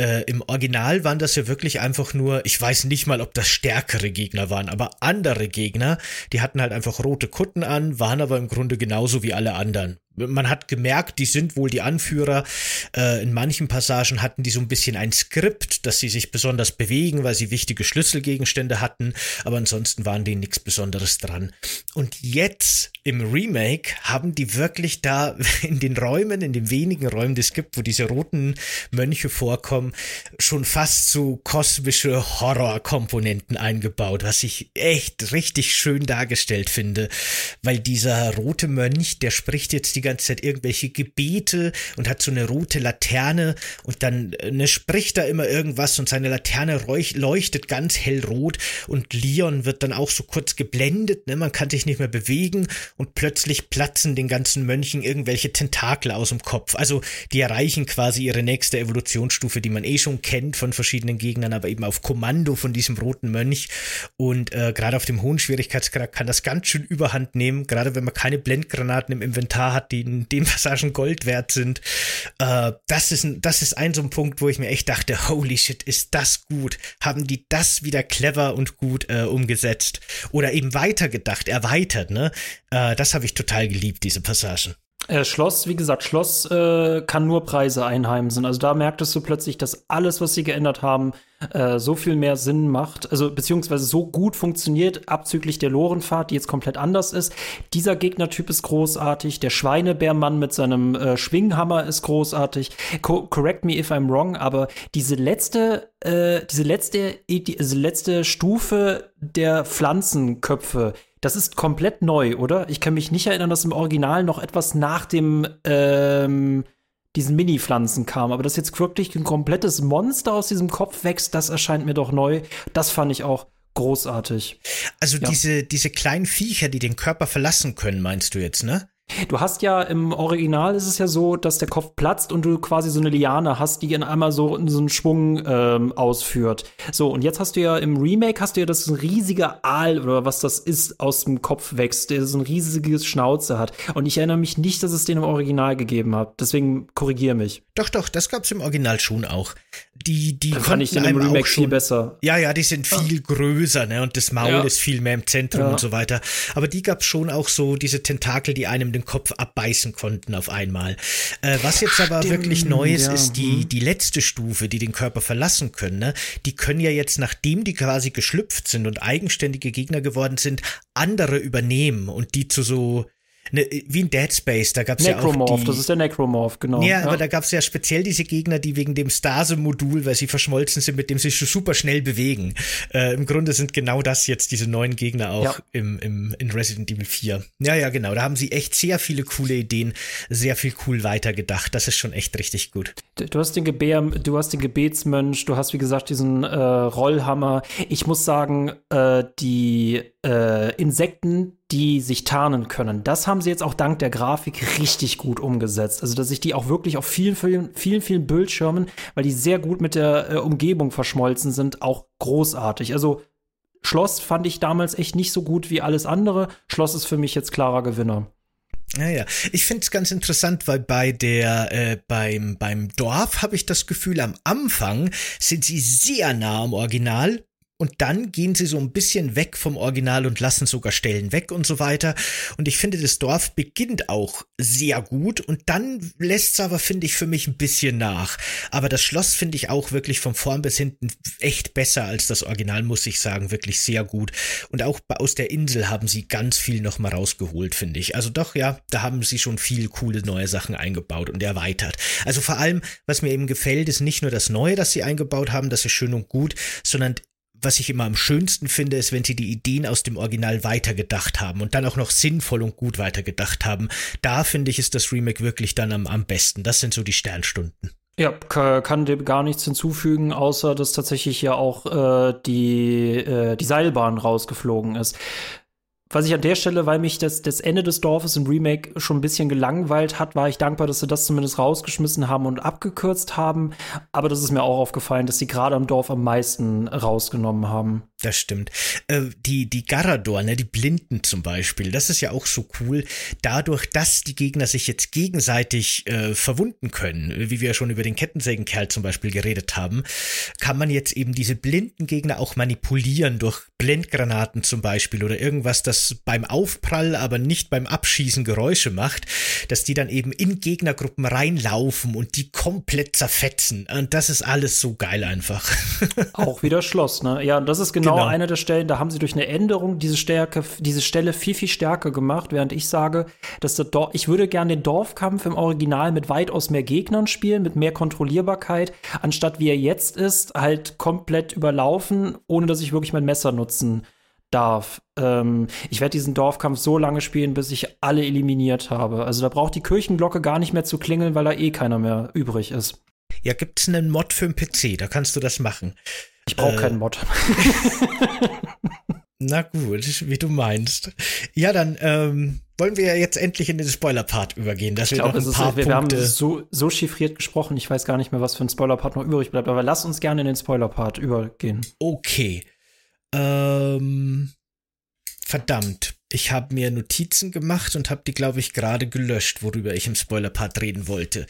Äh, Im Original waren das ja wirklich einfach nur, ich weiß nicht mal, ob das stärkere Gegner waren, aber andere Gegner, die hatten halt einfach rote Kutten an, waren aber im Grunde genauso wie alle anderen man hat gemerkt, die sind wohl die Anführer. Äh, in manchen Passagen hatten die so ein bisschen ein Skript, dass sie sich besonders bewegen, weil sie wichtige Schlüsselgegenstände hatten, aber ansonsten waren denen nichts Besonderes dran. Und jetzt im Remake haben die wirklich da in den Räumen, in den wenigen Räumen, die es gibt, wo diese roten Mönche vorkommen, schon fast so kosmische Horrorkomponenten eingebaut, was ich echt richtig schön dargestellt finde, weil dieser rote Mönch, der spricht jetzt die ganze Zeit irgendwelche Gebete und hat so eine rote Laterne und dann ne, spricht da immer irgendwas und seine Laterne leuchtet ganz hellrot und Leon wird dann auch so kurz geblendet, ne, man kann sich nicht mehr bewegen und plötzlich platzen den ganzen Mönchen irgendwelche Tentakel aus dem Kopf. Also die erreichen quasi ihre nächste Evolutionsstufe, die man eh schon kennt von verschiedenen Gegnern, aber eben auf Kommando von diesem roten Mönch und äh, gerade auf dem hohen Schwierigkeitsgrad kann das ganz schön überhand nehmen, gerade wenn man keine Blendgranaten im Inventar hat, die in den Passagen Gold wert sind. Äh, das, ist ein, das ist ein so ein Punkt, wo ich mir echt dachte, holy shit, ist das gut? Haben die das wieder clever und gut äh, umgesetzt? Oder eben weitergedacht, erweitert, ne? Äh, das habe ich total geliebt, diese Passagen. Äh, Schloss, wie gesagt, Schloss äh, kann nur Preise einheimsen. Also da merktest du plötzlich, dass alles, was sie geändert haben, äh, so viel mehr Sinn macht, also beziehungsweise so gut funktioniert, abzüglich der Lorenfahrt, die jetzt komplett anders ist. Dieser Gegnertyp ist großartig, der Schweinebärmann mit seinem äh, Schwinghammer ist großartig. Co correct me if I'm wrong, aber diese letzte, äh, diese letzte, diese letzte Stufe der Pflanzenköpfe, das ist komplett neu, oder? Ich kann mich nicht erinnern, dass im Original noch etwas nach dem ähm, diesen Mini-Pflanzen kam. Aber dass jetzt wirklich ein komplettes Monster aus diesem Kopf wächst, das erscheint mir doch neu. Das fand ich auch großartig. Also Ja. diese, diese kleinen Viecher, die den Körper verlassen können, meinst du jetzt, ne? Du hast ja im Original ist es ja so, dass der Kopf platzt und du quasi so eine Liane hast, die in einmal so, so einen Schwung ähm, ausführt. So, und jetzt hast du ja im Remake hast du ja, dass ein riesiger Aal oder was das ist, aus dem Kopf wächst, der so ein riesiges Schnauze hat. Und ich erinnere mich nicht, dass es den im Original gegeben hat. Deswegen korrigiere mich. Doch, doch, das gab's im Original schon auch. Die, die fand ich den im Remake auch viel schon besser. Ja, ja, die sind viel größer, ne? Und das Maul Ja. ist viel mehr im Zentrum Ja. und so weiter. Aber die gab's schon auch so, diese Tentakel, die einem den Kopf abbeißen konnten auf einmal. Äh, was jetzt aber Stimmt, wirklich Neues ja, ist, die, hm. die letzte Stufe, die den Körper verlassen können, ne? Die können ja jetzt, nachdem die quasi geschlüpft sind und eigenständige Gegner geworden sind, andere übernehmen und die zu so, ne, wie in Dead Space, da gab's ja auch Necromorph, die, das ist der Necromorph, genau. ja, aber da gab's ja speziell diese Gegner, die wegen dem Stase-Modul, weil sie verschmolzen sind, mit dem sie sich super schnell bewegen. Äh, Im Grunde sind genau das jetzt diese neuen Gegner auch Ja. im, im, in Resident Evil 4. Ja, ja, genau. Da haben sie echt sehr viele coole Ideen, sehr viel cool weitergedacht. Das ist schon echt richtig gut. Du du hast den Gebär, du hast den Gebetsmönch, du hast wie gesagt diesen äh, Rollhammer. Ich muss sagen, äh, die äh, Insekten, die sich tarnen können, das haben sie jetzt auch dank der Grafik richtig gut umgesetzt. Also dass ich die auch wirklich auf vielen, vielen, vielen, vielen Bildschirmen, weil die sehr gut mit der äh, Umgebung verschmolzen sind, auch großartig. Also Schloss fand ich damals echt nicht so gut wie alles andere. Schloss ist für mich jetzt klarer Gewinner. Ja, ja. Ich finde es ganz interessant, weil bei der, äh, beim, beim Dorf habe ich das Gefühl, am Anfang sind sie sehr nah am Original. Und dann gehen sie so ein bisschen weg vom Original und lassen sogar Stellen weg und so weiter. Und ich finde, das Dorf beginnt auch sehr gut und dann lässt es aber, finde ich, für mich ein bisschen nach. Aber das Schloss finde ich auch wirklich von vorn bis hinten echt besser als das Original, muss ich sagen. Wirklich sehr gut. Und auch aus der Insel haben sie ganz viel noch mal rausgeholt, finde ich. Also doch, ja, da haben sie schon viel coole neue Sachen eingebaut und erweitert. Also vor allem, was mir eben gefällt, ist nicht nur das Neue, das sie eingebaut haben, das ist schön und gut, sondern was ich immer am schönsten finde, ist, wenn sie die Ideen aus dem Original weitergedacht haben und dann auch noch sinnvoll und gut weitergedacht haben. Da finde ich, ist das Remake wirklich dann am, am besten. Das sind so die Sternstunden. Ja, ka- kann dem gar nichts hinzufügen, außer dass tatsächlich ja auch äh, die, äh, die Seilbahn rausgeflogen ist. Was ich an der Stelle, weil mich das, das Ende des Dorfes im Remake schon ein bisschen gelangweilt hat, war ich dankbar, dass sie das zumindest rausgeschmissen haben und abgekürzt haben. Aber das ist mir auch aufgefallen, dass sie gerade am Dorf am meisten rausgenommen haben. Das stimmt. Äh, die, die Garador, ne, die Blinden zum Beispiel, das ist ja auch so cool. Dadurch, dass die Gegner sich jetzt gegenseitig äh, verwunden können, wie wir schon über den Kettensägenkerl zum Beispiel geredet haben, kann man jetzt eben diese blinden Gegner auch manipulieren durch Blendgranaten zum Beispiel oder irgendwas, das beim Aufprall, aber nicht beim Abschießen Geräusche macht, dass die dann eben in Gegnergruppen reinlaufen und die komplett zerfetzen. Und das ist alles so geil einfach. Auch wieder Schloss, ne? Ja, und das ist genau, Genau. eine der Stellen, da haben sie durch eine Änderung diese Stärke, diese Stelle viel, viel stärker gemacht, während ich sage, dass der Dorf, ich würde gerne den Dorfkampf im Original mit weitaus mehr Gegnern spielen, mit mehr Kontrollierbarkeit, anstatt wie er jetzt ist, halt komplett überlaufen, ohne dass ich wirklich mein Messer nutzen darf. Ähm, ich werde diesen Dorfkampf so lange spielen, bis ich alle eliminiert habe. Also da braucht die Kirchenglocke gar nicht mehr zu klingeln, weil da eh keiner mehr übrig ist. Ja, gibt's einen Mod für den PC, da kannst du das machen. Ich brauche Äh, keinen Mod. Na gut, wie du meinst. Ja, dann ähm, wollen wir ja jetzt endlich in den Spoiler-Part übergehen, dass Ich wir noch glaube, ein es ist, paar wir, haben so, so chiffriert gesprochen, ich weiß gar nicht mehr, was für ein Spoiler-Part noch übrig bleibt, aber lass uns gerne in den Spoiler-Part übergehen. Okay. Ähm, verdammt. Ich habe mir Notizen gemacht und habe die, glaube ich, gerade gelöscht, worüber ich im Spoiler-Part reden wollte.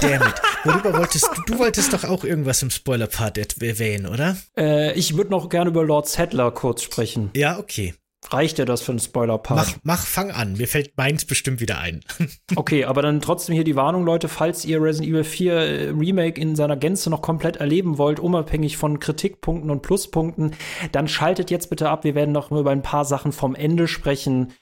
Dammit. Worüber wolltest du? Du wolltest doch auch irgendwas im Spoiler-Part erwähnen, oder? Äh, ich würde noch gerne über Lord Settler kurz sprechen. Ja, okay. Reicht dir das für einen Spoiler-Part? Mach, mach, fang an. Mir fällt meins bestimmt wieder ein. Okay, aber dann trotzdem hier die Warnung, Leute, falls ihr Resident Evil 4 äh, Remake in seiner Gänze noch komplett erleben wollt, unabhängig von Kritikpunkten und Pluspunkten, dann schaltet jetzt bitte ab. Wir werden noch über ein paar Sachen vom Ende sprechen.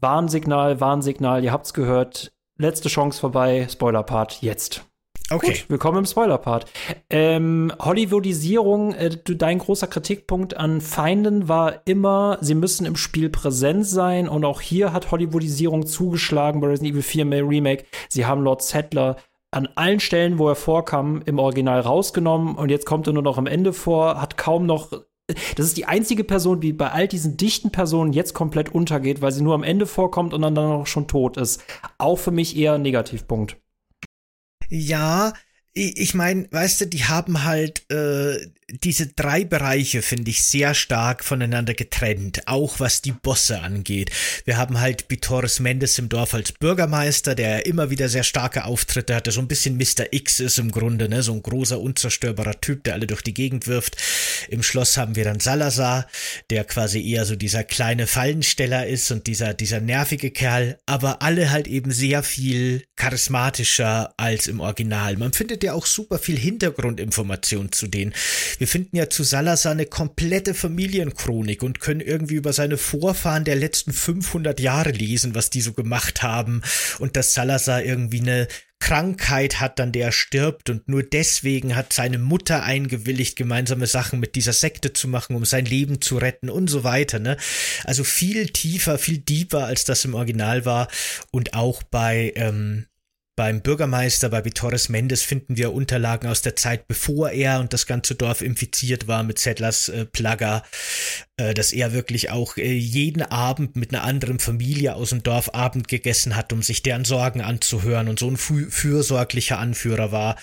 Warnsignal, Warnsignal, ihr habt's gehört. Letzte Chance vorbei, Spoiler-Part jetzt. Okay. Gut, willkommen im Spoiler-Part. Ähm, Hollywoodisierung, äh, dein großer Kritikpunkt an Feinden war immer, sie müssen im Spiel präsent sein und auch hier hat Hollywoodisierung zugeschlagen bei Resident Evil 4 Remake. Sie haben Lord Settler an allen Stellen, wo er vorkam, im Original rausgenommen und jetzt kommt er nur noch am Ende vor, hat kaum noch das ist die einzige Person, die bei all diesen dichten Personen jetzt komplett untergeht, weil sie nur am Ende vorkommt und dann, dann auch schon tot ist. Auch für mich eher ein Negativpunkt. Ja, ich meine, weißt du, die haben halt äh, diese drei Bereiche finde ich sehr stark voneinander getrennt, auch was die Bosse angeht. Wir haben halt Bitores Mendes im Dorf als Bürgermeister, der immer wieder sehr starke Auftritte hatte, so ein bisschen Mr. X ist im Grunde, ne, so ein großer, unzerstörbarer Typ, der alle durch die Gegend wirft. Im Schloss haben wir dann Salazar, der quasi eher so dieser kleine Fallensteller ist und dieser, dieser nervige Kerl, aber alle halt eben sehr viel charismatischer als im Original. Man findet ja auch super viel Hintergrundinformation zu denen. Wir finden ja zu Salazar eine komplette Familienchronik und können irgendwie über seine Vorfahren der letzten 500 Jahre lesen, was die so gemacht haben und dass Salazar irgendwie eine Krankheit hat, an der er stirbt und nur deswegen hat seine Mutter eingewilligt, gemeinsame Sachen mit dieser Sekte zu machen, um sein Leben zu retten und so weiter, ne? Also viel tiefer, viel deeper, als das im Original war und auch bei ähm, beim Bürgermeister, bei Vitores Mendes, finden wir Unterlagen aus der Zeit, bevor er und das ganze Dorf infiziert war mit Settlers äh, Plagger, äh, dass er wirklich auch äh, jeden Abend mit einer anderen Familie aus dem Dorf Abend gegessen hat, um sich deren Sorgen anzuhören und so ein fürsorglicher Anführer war.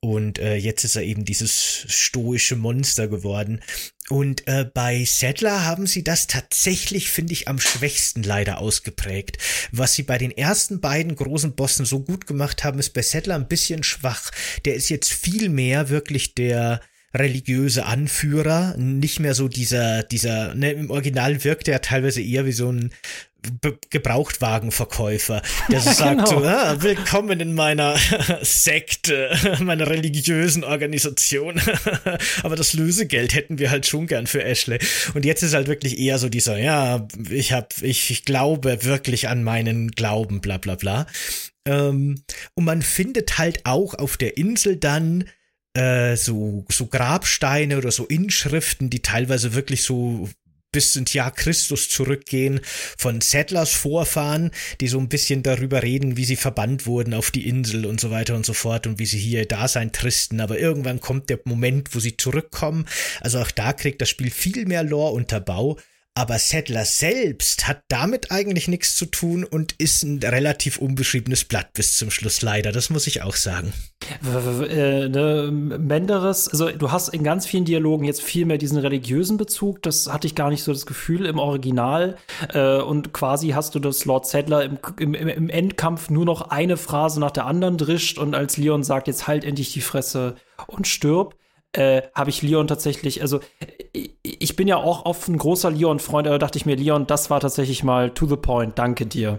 Und äh, jetzt ist er eben dieses stoische Monster geworden. Und äh, bei Settler haben sie das tatsächlich, finde ich, am schwächsten leider ausgeprägt. Was sie bei den ersten beiden großen Bossen so gut gemacht haben, ist bei Settler ein bisschen schwach. Der ist jetzt viel mehr wirklich der religiöse Anführer, nicht mehr so dieser, dieser, ne, im Original wirkt er teilweise eher wie so ein Be Gebrauchtwagenverkäufer, der so sagt, genau. ah, willkommen in meiner Sekte, meiner religiösen Organisation. Aber das Lösegeld hätten wir halt schon gern für Ashley. Und jetzt ist halt wirklich eher so dieser, ja, ich hab, ich, ich glaube wirklich an meinen Glauben, bla bla bla. Ähm, und man findet halt auch auf der Insel dann äh, so, so Grabsteine oder so Inschriften, die teilweise wirklich so bis ins Jahr Christus zurückgehen von Settlers Vorfahren, die so ein bisschen darüber reden, wie sie verbannt wurden auf die Insel und so weiter und so fort und wie sie hier Dasein tristen. Aber irgendwann kommt der Moment, wo sie zurückkommen. Also auch da kriegt das Spiel viel mehr Lore-Unterbau. Aber Settler selbst hat damit eigentlich nichts zu tun und ist ein relativ unbeschriebenes Blatt bis zum Schluss leider. Das muss ich auch sagen. Äh, ne, Menderes, also du hast in ganz vielen Dialogen jetzt viel mehr diesen religiösen Bezug. Das hatte ich gar nicht so das Gefühl im Original. Äh, und quasi hast du das Lord Settler im, im, im Endkampf nur noch eine Phrase nach der anderen drischt und als Leon sagt, jetzt halt endlich die Fresse und stirb äh, habe ich Leon tatsächlich, also ich bin ja auch oft ein großer Leon-Freund, aber dachte ich mir, Leon, das war tatsächlich mal to the point, danke dir.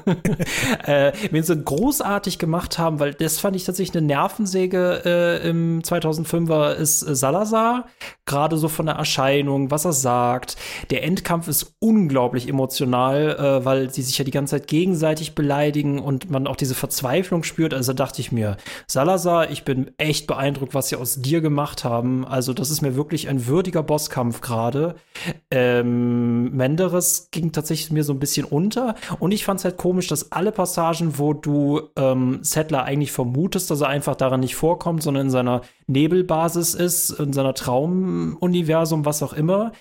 äh, wenn sie großartig gemacht haben, weil das fand ich tatsächlich eine Nervensäge äh, im 2005er ist äh, Salazar, gerade so von der Erscheinung, was er sagt. Der Endkampf ist unglaublich emotional, äh, weil sie sich ja die ganze Zeit gegenseitig beleidigen und man auch diese Verzweiflung spürt. Also dachte ich mir, Salazar, ich bin echt beeindruckt, was sie aus dir gemacht haben. Also das ist mir wirklich ein würdiger Bosskampf gerade. Ähm, Menderes ging tatsächlich mir so ein bisschen unter und ich fand es halt komisch, dass alle Passagen, wo du ähm, Settler eigentlich vermutest, dass er einfach daran nicht vorkommt, sondern in seiner Nebelbasis ist, in seiner Traumuniversum, was auch immer,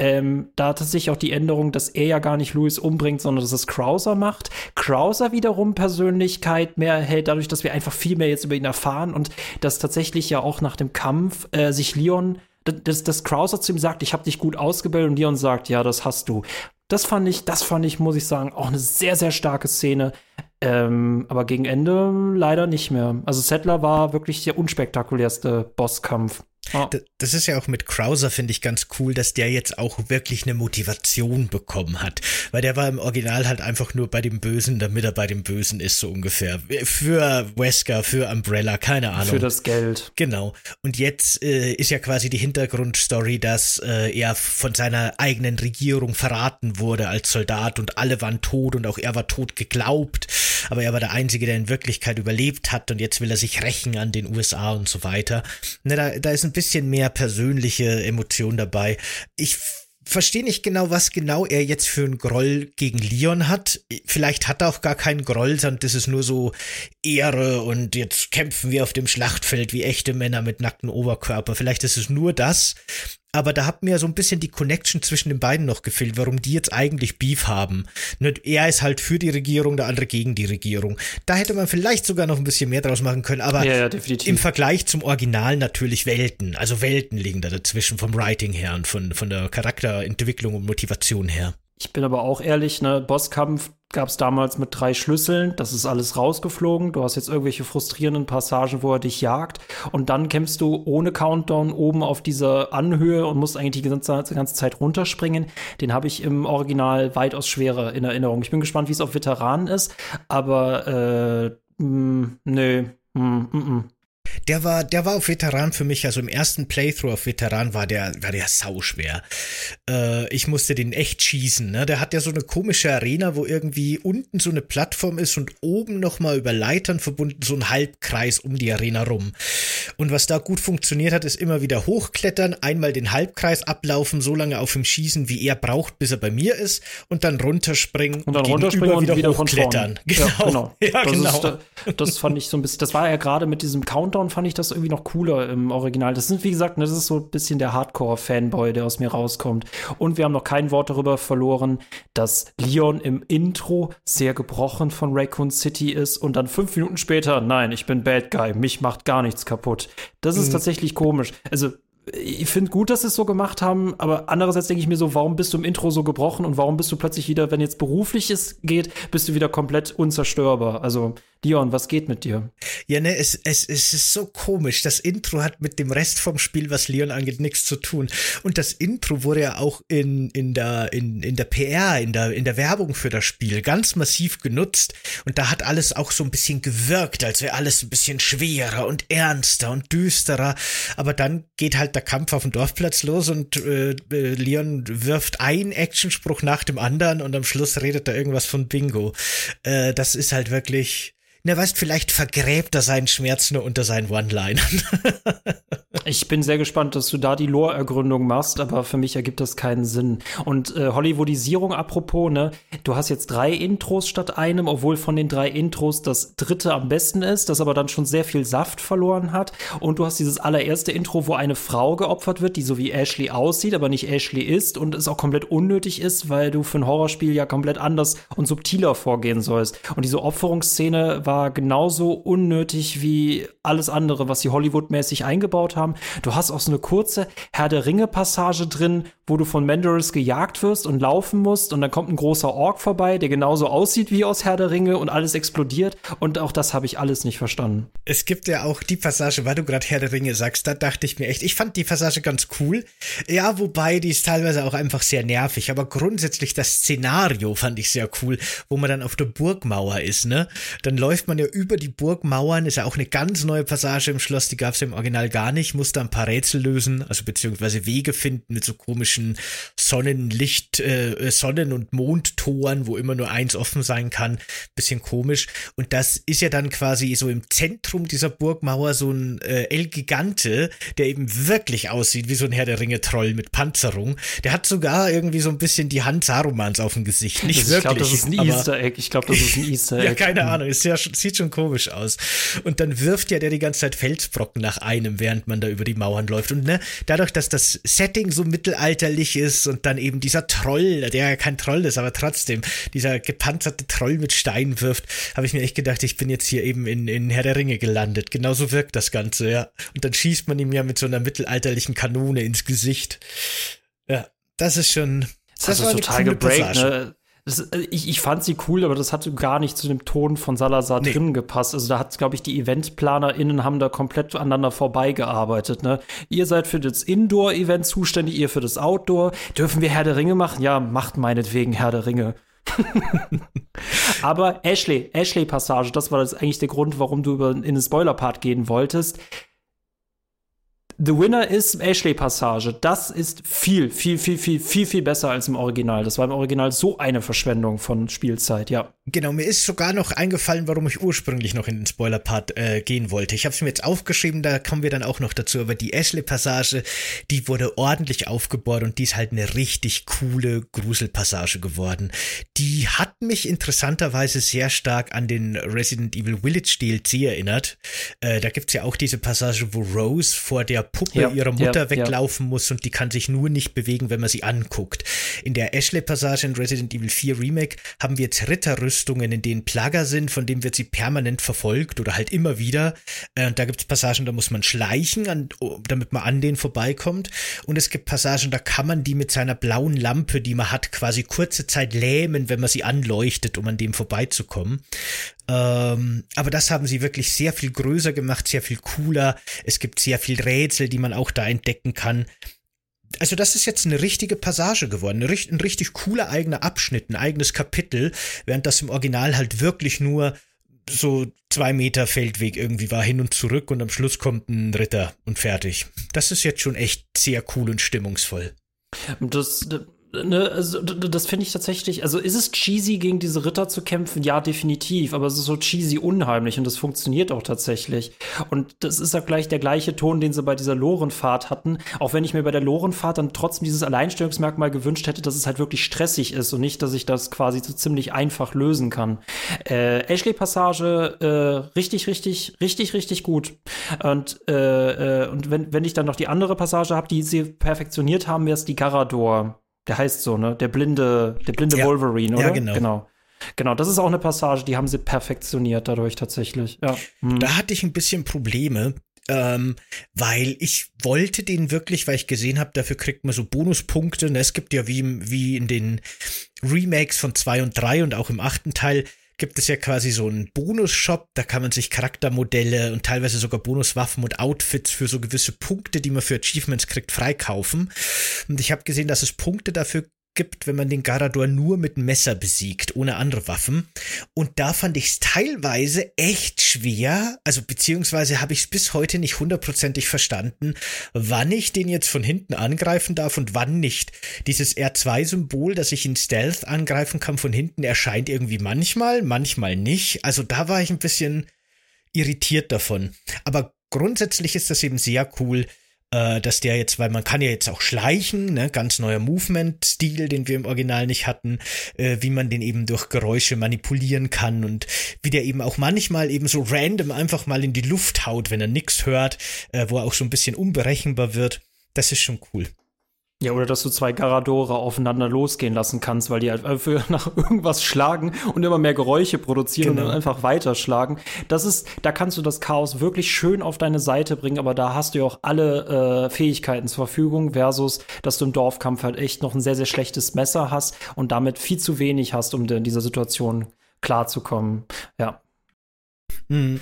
ähm, da tatsächlich auch die Änderung, dass er ja gar nicht Louis umbringt, sondern dass es Krauser macht. Krauser wiederum Persönlichkeit mehr hält, dadurch, dass wir einfach viel mehr jetzt über ihn erfahren und dass tatsächlich ja auch nach dem Kampf äh, sich Leon dass, dass Krauser zu ihm sagt, ich habe dich gut ausgebildet und Leon sagt, ja, das hast du. Das fand ich, das fand ich, muss ich sagen, auch eine sehr, sehr starke Szene. Ähm, aber gegen Ende leider nicht mehr. Also Settler war wirklich der unspektakulärste Bosskampf. Oh. Das ist ja auch mit Krauser, finde ich ganz cool, dass der jetzt auch wirklich eine Motivation bekommen hat. Weil der war im Original halt einfach nur bei dem Bösen, damit er bei dem Bösen ist, so ungefähr. Für Wesker, für Umbrella, keine Ahnung. Für das Geld. Genau. Und jetzt äh, ist ja quasi die Hintergrundstory, dass äh, er von seiner eigenen Regierung verraten wurde als Soldat und alle waren tot und auch er war tot geglaubt. Aber er war der Einzige, der in Wirklichkeit überlebt hat und jetzt will er sich rächen an den USA und so weiter. Ne, da, da ist ein bisschen mehr persönliche Emotion dabei. Ich verstehe nicht genau, was genau er jetzt für einen Groll gegen Leon hat. Vielleicht hat er auch gar keinen Groll, sondern das ist nur so Ehre und jetzt kämpfen wir auf dem Schlachtfeld wie echte Männer mit nacktem Oberkörper. Vielleicht ist es nur das. Aber da hat mir so ein bisschen die Connection zwischen den beiden noch gefehlt, warum die jetzt eigentlich Beef haben. Er ist halt für die Regierung, der andere gegen die Regierung. Da hätte man vielleicht sogar noch ein bisschen mehr draus machen können, aber Ja, ja, im. Vergleich zum Original natürlich Welten. Also Welten liegen da dazwischen vom Writing her und von, von der Charakterentwicklung und Motivation her. Ich bin aber auch ehrlich, ne, Bosskampf gab es damals mit drei Schlüsseln, das ist alles rausgeflogen. Du hast jetzt irgendwelche frustrierenden Passagen, wo er dich jagt und dann kämpfst du ohne Countdown oben auf dieser Anhöhe und musst eigentlich die ganze, die ganze Zeit runterspringen. Den habe ich im Original weitaus schwerer in Erinnerung. Ich bin gespannt, wie es auf Veteranen ist, aber äh, mh, nö, mh, mh, mh. Der war, der war auf Veteran für mich, also im ersten Playthrough auf Veteran war der, war der sauschwer. Äh, ich musste den echt schießen, ne? Der hat ja so eine komische Arena, wo irgendwie unten so eine Plattform ist und oben nochmal über Leitern verbunden so ein Halbkreis um die Arena rum. Und was da gut funktioniert hat, ist immer wieder hochklettern, einmal den Halbkreis ablaufen, so lange auf ihm schießen, wie er braucht, bis er bei mir ist, und dann runterspringen Und dann runterspringen und wieder, von hochklettern. Genau. Ja, Ja, das, genau. Ist, das fand ich so ein bisschen, das war ja gerade mit diesem Countdown, fand ich das irgendwie noch cooler im Original. Das sind, wie gesagt, ne, das ist so ein bisschen der Hardcore-Fanboy, der aus mir rauskommt. Und wir haben noch kein Wort darüber verloren, dass Leon im Intro sehr gebrochen von Raccoon City ist und dann fünf Minuten später, nein, ich bin Bad Guy, mich macht gar nichts kaputt. Das ist tatsächlich komisch. Also, ich finde gut, dass sie es so gemacht haben, aber andererseits denke ich mir so, warum bist du im Intro so gebrochen und warum bist du plötzlich wieder, wenn jetzt berufliches geht, bist du wieder komplett unzerstörbar? Also, Leon, was geht mit dir? Ja, ne, es, es, es ist so komisch. Das Intro hat mit dem Rest vom Spiel, was Leon angeht, nichts zu tun. Und das Intro wurde ja auch in, in, der, in, in der PR, in der, in der Werbung für das Spiel ganz massiv genutzt. Und da hat alles auch so ein bisschen gewirkt, als wäre alles ein bisschen schwerer und ernster und düsterer. Aber dann geht halt der Kampf auf dem Dorfplatz los und äh, äh, Leon wirft einen Actionspruch nach dem anderen und am Schluss redet er irgendwas von Bingo. Äh, das ist halt wirklich. Na, weißt, vielleicht vergräbt er seinen Schmerz nur unter seinen One-Linern. Ich bin sehr gespannt, dass du da die Lore-Ergründung machst, aber für mich ergibt das keinen Sinn. Und äh, Hollywoodisierung apropos, ne, du hast jetzt drei Intros statt einem, obwohl von den drei Intros das dritte am besten ist, das aber dann schon sehr viel Saft verloren hat. Und du hast dieses allererste Intro, wo eine Frau geopfert wird, die so wie Ashley aussieht, aber nicht Ashley ist und es auch komplett unnötig ist, weil du für ein Horrorspiel ja komplett anders und subtiler vorgehen sollst. Und diese Opferungsszene war genauso unnötig wie alles andere, was sie Hollywood-mäßig eingebaut haben. Du hast auch so eine kurze Herr der Ringe-Passage drin, wo du von Mandaris gejagt wirst und laufen musst und dann kommt ein großer Ork vorbei, der genauso aussieht wie aus Herr der Ringe und alles explodiert und auch das habe ich alles nicht verstanden. Es gibt ja auch die Passage, weil du gerade Herr der Ringe sagst, da dachte ich mir echt, ich fand die Passage ganz cool. Ja, wobei die ist teilweise auch einfach sehr nervig, aber grundsätzlich das Szenario fand ich sehr cool, wo man dann auf der Burgmauer ist, ne? Dann läuft man ja über die Burgmauern, ist ja auch eine ganz neue Passage im Schloss, die gab es im Original gar nicht, muss da ein paar Rätsel lösen, also beziehungsweise Wege finden mit so komischen Sonnenlicht, äh, Sonnen- und Mondtoren, wo immer nur eins offen sein kann. Bisschen komisch. Und das ist ja dann quasi so im Zentrum dieser Burgmauer so ein äh, El Gigante, der eben wirklich aussieht wie so ein Herr der Ringe-Troll mit Panzerung. Der hat sogar irgendwie so ein bisschen die Hand Sarumans auf dem Gesicht. Nicht Also ich glaube, wirklich. das ist ein Easter Egg. Ich glaube, das ist ein Easter Egg. ja, keine Ahnung. Es ja, sieht schon komisch aus. Und dann wirft ja der die ganze Zeit Felsbrocken nach einem, während man da über die Mauern läuft. Und ne, dadurch, dass das Setting so mittelalterlich ist und dann eben dieser Troll, der ja kein Troll ist, aber trotzdem, dieser gepanzerte Troll mit Steinen wirft, habe ich mir echt gedacht, ich bin jetzt hier eben in, in Herr der Ringe gelandet. Genauso wirkt das Ganze, ja. Und dann schießt man ihm ja mit so einer mittelalterlichen Kanone ins Gesicht. Ja, das ist schon. Das, das ist eine total gebreakt, ne? Das, äh, ich, ich fand sie cool, aber das hatte gar nicht zu dem Ton von Salazar Nee. drin gepasst. Also da hat, glaube ich, die EventplanerInnen haben da komplett aneinander vorbeigearbeitet. Ne? Ihr seid für das Indoor-Event zuständig, ihr für das Outdoor. Dürfen wir Herr der Ringe machen? Ja, macht meinetwegen Herr der Ringe. aber Ashley, Ashley-Passage, das war das eigentlich der Grund, warum du über, in den Spoiler-Part gehen wolltest. The Winner ist Ashley-Passage. Das ist viel, viel, viel, viel, viel, viel besser als im Original. Das war im Original so eine Verschwendung von Spielzeit, ja. Genau, mir ist sogar noch eingefallen, warum ich ursprünglich noch in den Spoiler-Part äh, gehen wollte. Ich habe es mir jetzt aufgeschrieben, da kommen wir dann auch noch dazu. Aber die Ashley-Passage, die wurde ordentlich aufgebaut und die ist halt eine richtig coole Gruselpassage geworden. Die hat mich interessanterweise sehr stark an den Resident Evil Village DLC erinnert. Äh, da gibt's ja auch diese Passage, wo Rose vor der Puppe ja, ihrer Mutter ja, weglaufen ja. muss und die kann sich nur nicht bewegen, wenn man sie anguckt. In der Ashley-Passage in Resident Evil 4 Remake haben wir jetzt Ritterrüstungen, in denen Plagger sind, von denen wird sie permanent verfolgt oder halt immer wieder. Äh, und da gibt es Passagen, da muss man schleichen, an, damit man an denen vorbeikommt. Und es gibt Passagen, da kann man die mit seiner blauen Lampe, die man hat, quasi kurze Zeit lähmen, wenn man sie anleuchtet, um an dem vorbeizukommen. Ähm, aber das haben sie wirklich sehr viel größer gemacht, sehr viel cooler. Es gibt sehr viel Rätsel, die man auch da entdecken kann. Also das ist jetzt eine richtige Passage geworden, ein richtig cooler eigener Abschnitt, ein eigenes Kapitel, während das im Original halt wirklich nur so zwei Meter Feldweg irgendwie war, hin und zurück und am Schluss kommt ein Ritter und fertig. Das ist jetzt schon echt sehr cool und stimmungsvoll. Das, Ne, also, das finde ich tatsächlich, also ist es cheesy, gegen diese Ritter zu kämpfen? Ja, definitiv, aber es ist so cheesy unheimlich und das funktioniert auch tatsächlich. Und das ist ja gleich der gleiche Ton, den sie bei dieser Lorenfahrt hatten, auch wenn ich mir bei der Lorenfahrt dann trotzdem dieses Alleinstellungsmerkmal gewünscht hätte, dass es halt wirklich stressig ist und nicht, dass ich das quasi so ziemlich einfach lösen kann. Äh, Ashley-Passage, äh, richtig, richtig, richtig, richtig gut. Und, äh, äh, und wenn, wenn ich dann noch die andere Passage habe, die sie perfektioniert haben, wäre es die Garador. Der heißt so, ne? Der blinde, der blinde ja. Wolverine, oder? Ja, genau. genau. Genau, das ist auch eine Passage, die haben sie perfektioniert dadurch tatsächlich. Ja. Hm. Da hatte ich ein bisschen Probleme, ähm, weil ich wollte den wirklich, weil ich gesehen habe, dafür kriegt man so Bonuspunkte. Ne? es gibt ja wie, wie in den Remakes von 2 und 3 und auch im achten Teil gibt es ja quasi so einen Bonus-Shop, da kann man sich Charaktermodelle und teilweise sogar Bonuswaffen und Outfits für so gewisse Punkte, die man für Achievements kriegt, freikaufen. Und ich habe gesehen, dass es Punkte dafür gibt, wenn man den Garador nur mit Messer besiegt, ohne andere Waffen. Und da fand ich es teilweise echt schwer, also beziehungsweise habe ich es bis heute nicht hundertprozentig verstanden, wann ich den jetzt von hinten angreifen darf und wann nicht. Dieses R2-Symbol, dass ich in Stealth angreifen kann von hinten, erscheint irgendwie manchmal, manchmal nicht. Also da war ich ein bisschen irritiert davon. Aber grundsätzlich ist das eben sehr cool, äh, dass der jetzt, weil man kann ja jetzt auch schleichen, ne, ganz neuer Movement-Stil, den wir im Original nicht hatten, äh, wie man den eben durch Geräusche manipulieren kann und wie der eben auch manchmal eben so random einfach mal in die Luft haut, wenn er nix hört, äh, wo er auch so ein bisschen unberechenbar wird. Das ist schon cool. Ja, oder dass du zwei Garadore aufeinander losgehen lassen kannst, weil die halt einfach nach irgendwas schlagen und immer mehr Geräusche produzieren genau. und dann einfach weiterschlagen. Das ist, da kannst du das Chaos wirklich schön auf deine Seite bringen, aber da hast du ja auch alle äh, Fähigkeiten zur Verfügung, versus, dass du im Dorfkampf halt echt noch ein sehr, sehr schlechtes Messer hast und damit viel zu wenig hast, um in dieser Situation klarzukommen. Ja. Mhm.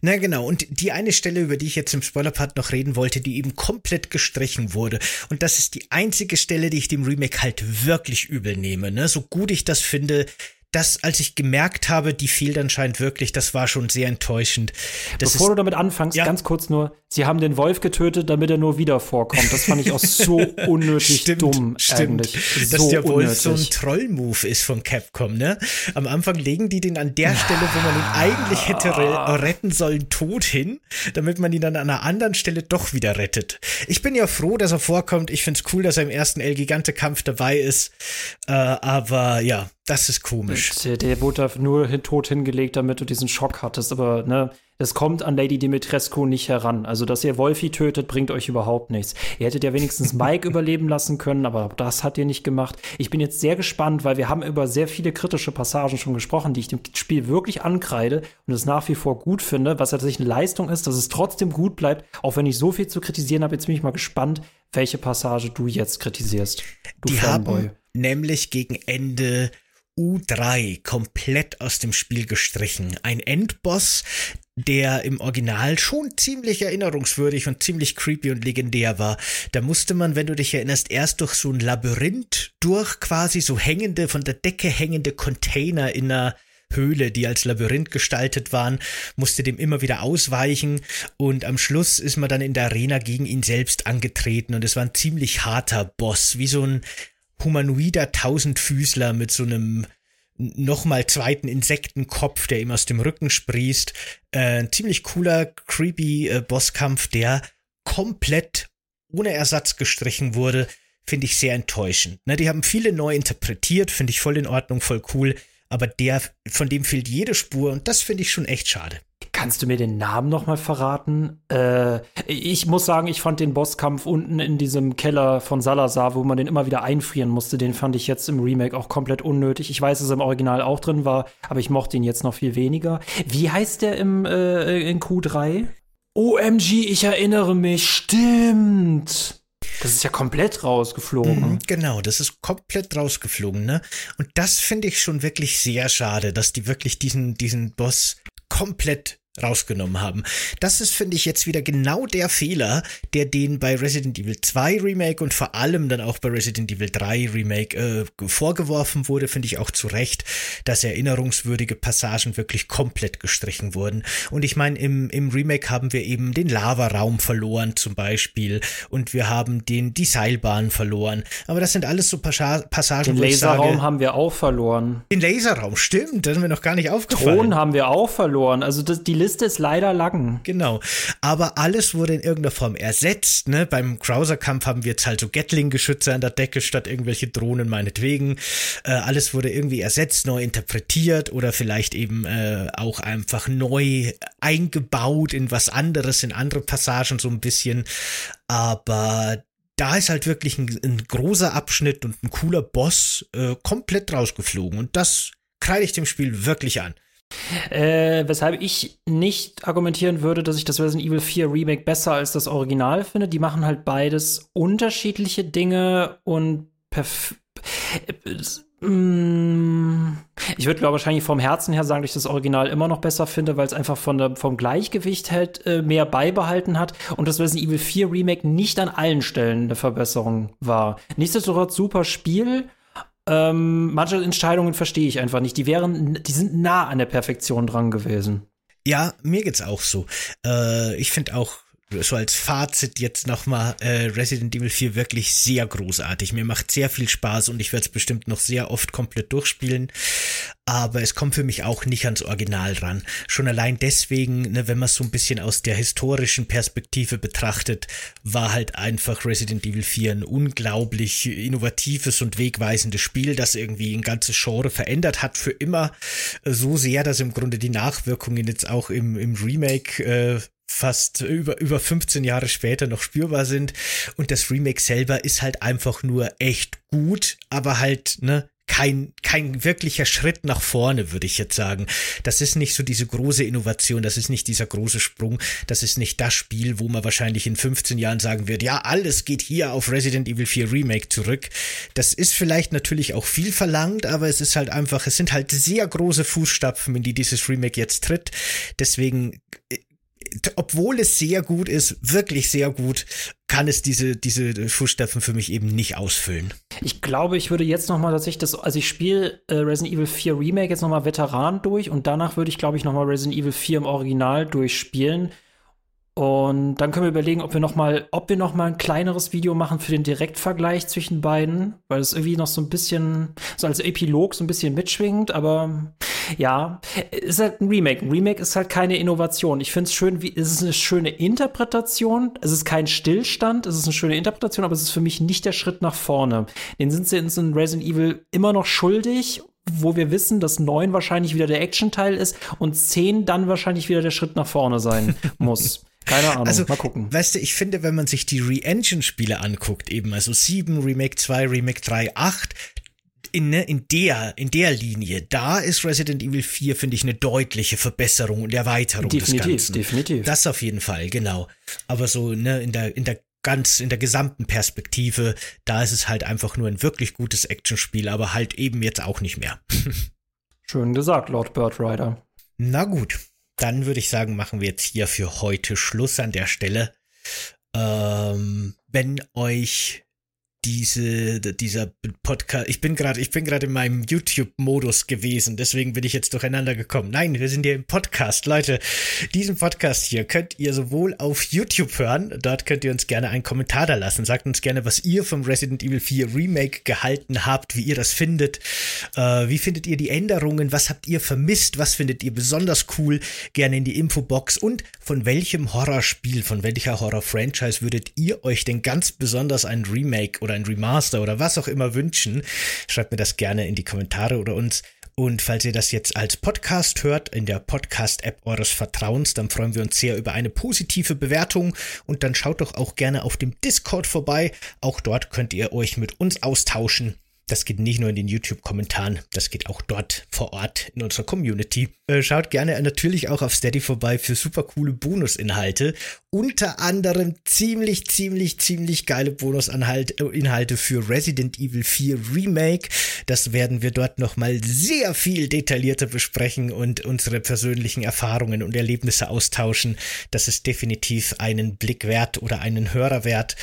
Na genau, und die eine Stelle, über die ich jetzt im Spoilerpart noch reden wollte, die eben komplett gestrichen wurde. Und das ist die einzige Stelle, die ich dem Remake halt wirklich übel nehme. Ne? So gut ich das finde, das, als ich gemerkt habe, die fehlt anscheinend wirklich, das war schon sehr enttäuschend. Das Bevor ist, du damit anfängst, ja. ganz kurz nur, sie haben den Wolf getötet, damit er nur wieder vorkommt. Das fand ich auch so unnötig stimmt, dumm stimmt. eigentlich. Dass der Wolf unnötig. so ein Troll-Move ist von Capcom, ne? Am Anfang legen die den an der Stelle, wo man ihn eigentlich hätte re retten sollen, tot hin, damit man ihn dann an einer anderen Stelle doch wieder rettet. Ich bin ja froh, dass er vorkommt. Ich find's cool, dass er im ersten El Gigante-Kampf dabei ist. Äh, aber ja, das ist komisch. Der, der wurde da nur hin, tot hingelegt, damit du diesen Schock hattest. Aber ne, das kommt an Lady Dimitrescu nicht heran. Also, dass ihr Wolfi tötet, bringt euch überhaupt nichts. Ihr hättet ja wenigstens Mike überleben lassen können, aber das hat ihr nicht gemacht. Ich bin jetzt sehr gespannt, weil wir haben über sehr viele kritische Passagen schon gesprochen, die ich dem Spiel wirklich ankreide und es nach wie vor gut finde, was tatsächlich eine Leistung ist, dass es trotzdem gut bleibt, auch wenn ich so viel zu kritisieren habe. Jetzt bin ich mal gespannt, welche Passage du jetzt kritisierst. Du die Fanboy. haben nämlich gegen Ende U3 komplett aus dem Spiel gestrichen. Ein Endboss, der im Original schon ziemlich erinnerungswürdig und ziemlich creepy und legendär war. Da musste man, wenn du dich erinnerst, erst durch so ein Labyrinth durch quasi so hängende, von der Decke hängende Container in einer Höhle, die als Labyrinth gestaltet waren, musste dem immer wieder ausweichen und am Schluss ist man dann in der Arena gegen ihn selbst angetreten und es war ein ziemlich harter Boss, wie so ein humanoider Tausendfüßler mit so einem nochmal zweiten Insektenkopf, der ihm aus dem Rücken sprießt. Äh, ziemlich cooler, creepy äh, Bosskampf, der komplett ohne Ersatz gestrichen wurde, finde ich sehr enttäuschend. Ne, die haben viele neu interpretiert, finde ich voll in Ordnung, voll cool, aber der, von dem fehlt jede Spur und das finde ich schon echt schade Kannst du mir den Namen noch mal verraten? Äh, ich muss sagen, ich fand den Bosskampf unten in diesem Keller von Salazar, wo man den immer wieder einfrieren musste, den fand ich jetzt im Remake auch komplett unnötig. Ich weiß, dass er im Original auch drin war, aber ich mochte ihn jetzt noch viel weniger. Wie heißt der im, äh, in Q3? OMG, ich erinnere mich, stimmt. Das ist ja komplett rausgeflogen. Mhm, genau, das ist komplett rausgeflogen, ne? Und das finde ich schon wirklich sehr schade, dass die wirklich diesen, diesen Boss komplett rausgenommen haben. Das ist, finde ich, jetzt wieder genau der Fehler, der den bei Resident Evil 2 Remake und vor allem dann auch bei Resident Evil 3 Remake äh, vorgeworfen wurde, finde ich auch zu Recht, dass erinnerungswürdige Passagen wirklich komplett gestrichen wurden. Und ich meine, im, im Remake haben wir eben den Lavaraum verloren zum Beispiel und wir haben den, die Seilbahn verloren. Aber das sind alles so Passa Passagen, Den Laserraum sage, haben wir auch verloren. Den Laserraum, stimmt, das ist mir noch gar nicht aufgefallen. Thron haben wir auch verloren. Also das, die Liste ist leider lang. Genau. Aber alles wurde in irgendeiner Form ersetzt. Ne? Beim Krauser-Kampf haben wir jetzt halt so Gatling-Geschütze an der Decke statt irgendwelche Drohnen meinetwegen. Äh, alles wurde irgendwie ersetzt, neu interpretiert oder vielleicht eben äh, auch einfach neu eingebaut in was anderes, in andere Passagen so ein bisschen. Aber da ist halt wirklich ein, ein, großer Abschnitt und ein cooler Boss äh, komplett rausgeflogen. Und das kreide ich dem Spiel wirklich an. Äh, weshalb ich nicht argumentieren würde, dass ich das Resident Evil 4 Remake besser als das Original finde. Die machen halt beides unterschiedliche Dinge und perf mm, ich würde glaube wahrscheinlich vom Herzen her sagen, dass ich das Original immer noch besser finde, weil es einfach von der, vom Gleichgewicht halt äh, mehr beibehalten hat und das Resident Evil 4 Remake nicht an allen Stellen eine Verbesserung war. Nichtsdestotrotz super Spiel ähm, manche Entscheidungen verstehe ich einfach nicht. Die wären, die sind nah an der Perfektion dran gewesen. Ja, mir geht's auch so. Äh, ich finde auch so als Fazit jetzt nochmal äh, Resident Evil 4 wirklich sehr großartig. Mir macht sehr viel Spaß und ich werde es bestimmt noch sehr oft komplett durchspielen. Aber es kommt für mich auch nicht ans Original ran. Schon allein deswegen, ne, wenn man es so ein bisschen aus der historischen Perspektive betrachtet, war halt einfach Resident Evil 4 ein unglaublich innovatives und wegweisendes Spiel, das irgendwie ein ganzes Genre verändert hat für immer. So sehr, dass im Grunde die Nachwirkungen jetzt auch im, im Remake äh, fast über, über 15 Jahre später noch spürbar sind. Und das Remake selber ist halt einfach nur echt gut, aber halt, ne, kein, kein wirklicher Schritt nach vorne, würde ich jetzt sagen. Das ist nicht so diese große Innovation, das ist nicht dieser große Sprung, das ist nicht das Spiel, wo man wahrscheinlich in 15 Jahren sagen wird, ja, alles geht hier auf Resident Evil 4 Remake zurück. Das ist vielleicht natürlich auch viel verlangt, aber es ist halt einfach, es sind halt sehr große Fußstapfen, in die dieses Remake jetzt tritt. Deswegen äh, obwohl es sehr gut ist, wirklich sehr gut, kann es diese, diese Fußstapfen für mich eben nicht ausfüllen. Ich glaube, ich würde jetzt noch mal tatsächlich das, also ich spiele äh, Resident Evil 4 Remake jetzt noch mal Veteran durch und danach würde ich, glaube ich, noch mal Resident Evil 4 im Original durchspielen und dann können wir überlegen, ob wir noch mal, ob wir noch mal ein kleineres Video machen für den Direktvergleich zwischen beiden, weil es irgendwie noch so ein bisschen, so als Epilog so ein bisschen mitschwingt, aber ja, ist halt ein Remake. Ein Remake ist halt keine Innovation. Ich finde es schön, wie, es ist eine schöne Interpretation. Es ist kein Stillstand, es ist eine schöne Interpretation, aber es ist für mich nicht der Schritt nach vorne. Den sind sie in Resident Evil immer noch schuldig wo wir wissen, dass 9 wahrscheinlich wieder der Action-Teil ist und 10 dann wahrscheinlich wieder der Schritt nach vorne sein muss. Keine Ahnung, also, mal gucken. Weißt du, ich finde, wenn man sich die Re-Engine-Spiele anguckt, eben, also 7, Remake 2, Remake 3, 8, in, ne, in der, in der Linie, da ist Resident Evil 4, finde ich, eine deutliche Verbesserung und Erweiterung definitiv, des Ganzen. Definitiv. Das auf jeden Fall, genau. Aber so, ne, in der, in der ganz, in der gesamten Perspektive, da ist es halt einfach nur ein wirklich gutes Actionspiel, aber halt eben jetzt auch nicht mehr. Schön gesagt, Lord Bird Rider. Na gut dann würde ich sagen, machen wir jetzt hier für heute Schluss an der Stelle. Ähm, wenn euch diese, dieser Podcast, ich bin gerade, ich bin gerade in meinem YouTube-Modus gewesen, deswegen bin ich jetzt durcheinander gekommen. Nein, wir sind hier im Podcast, Leute. Diesen Podcast hier könnt ihr sowohl auf YouTube hören, dort könnt ihr uns gerne einen Kommentar da lassen. Sagt uns gerne, was ihr vom Resident Evil 4 Remake gehalten habt, wie ihr das findet. Äh, wie findet ihr die Änderungen? Was habt ihr vermisst? Was findet ihr besonders cool? Gerne in die Infobox. Und von welchem Horrorspiel, von welcher Horror-Franchise würdet ihr euch denn ganz besonders ein Remake oder ein Remaster oder was auch immer wünschen, schreibt mir das gerne in die Kommentare oder uns. Und falls ihr das jetzt als Podcast hört, in der Podcast-App eures Vertrauens, dann freuen wir uns sehr über eine positive Bewertung. Und dann schaut doch auch gerne auf dem Discord vorbei. Auch dort könnt ihr euch mit uns austauschen. Das geht nicht nur in den YouTube-Kommentaren, das geht auch dort vor Ort in unserer Community. Äh, schaut gerne natürlich auch auf Steady vorbei für super coole Bonusinhalte. Unter anderem ziemlich, ziemlich, ziemlich geile Bonusinhalte für Resident Evil 4 Remake. Das werden wir dort nochmal sehr viel detaillierter besprechen und unsere persönlichen Erfahrungen und Erlebnisse austauschen. Das ist definitiv einen Blick wert oder einen Hörer wert.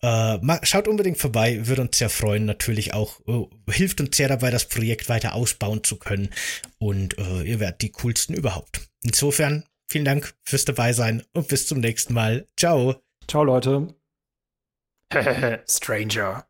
Äh, schaut unbedingt vorbei, würde uns sehr freuen. Natürlich auch äh, hilft uns sehr dabei, das Projekt weiter ausbauen zu können. Und äh, ihr werdet die coolsten überhaupt. Insofern, vielen Dank fürs dabei sein und bis zum nächsten Mal. Ciao. Ciao, Leute. Stranger.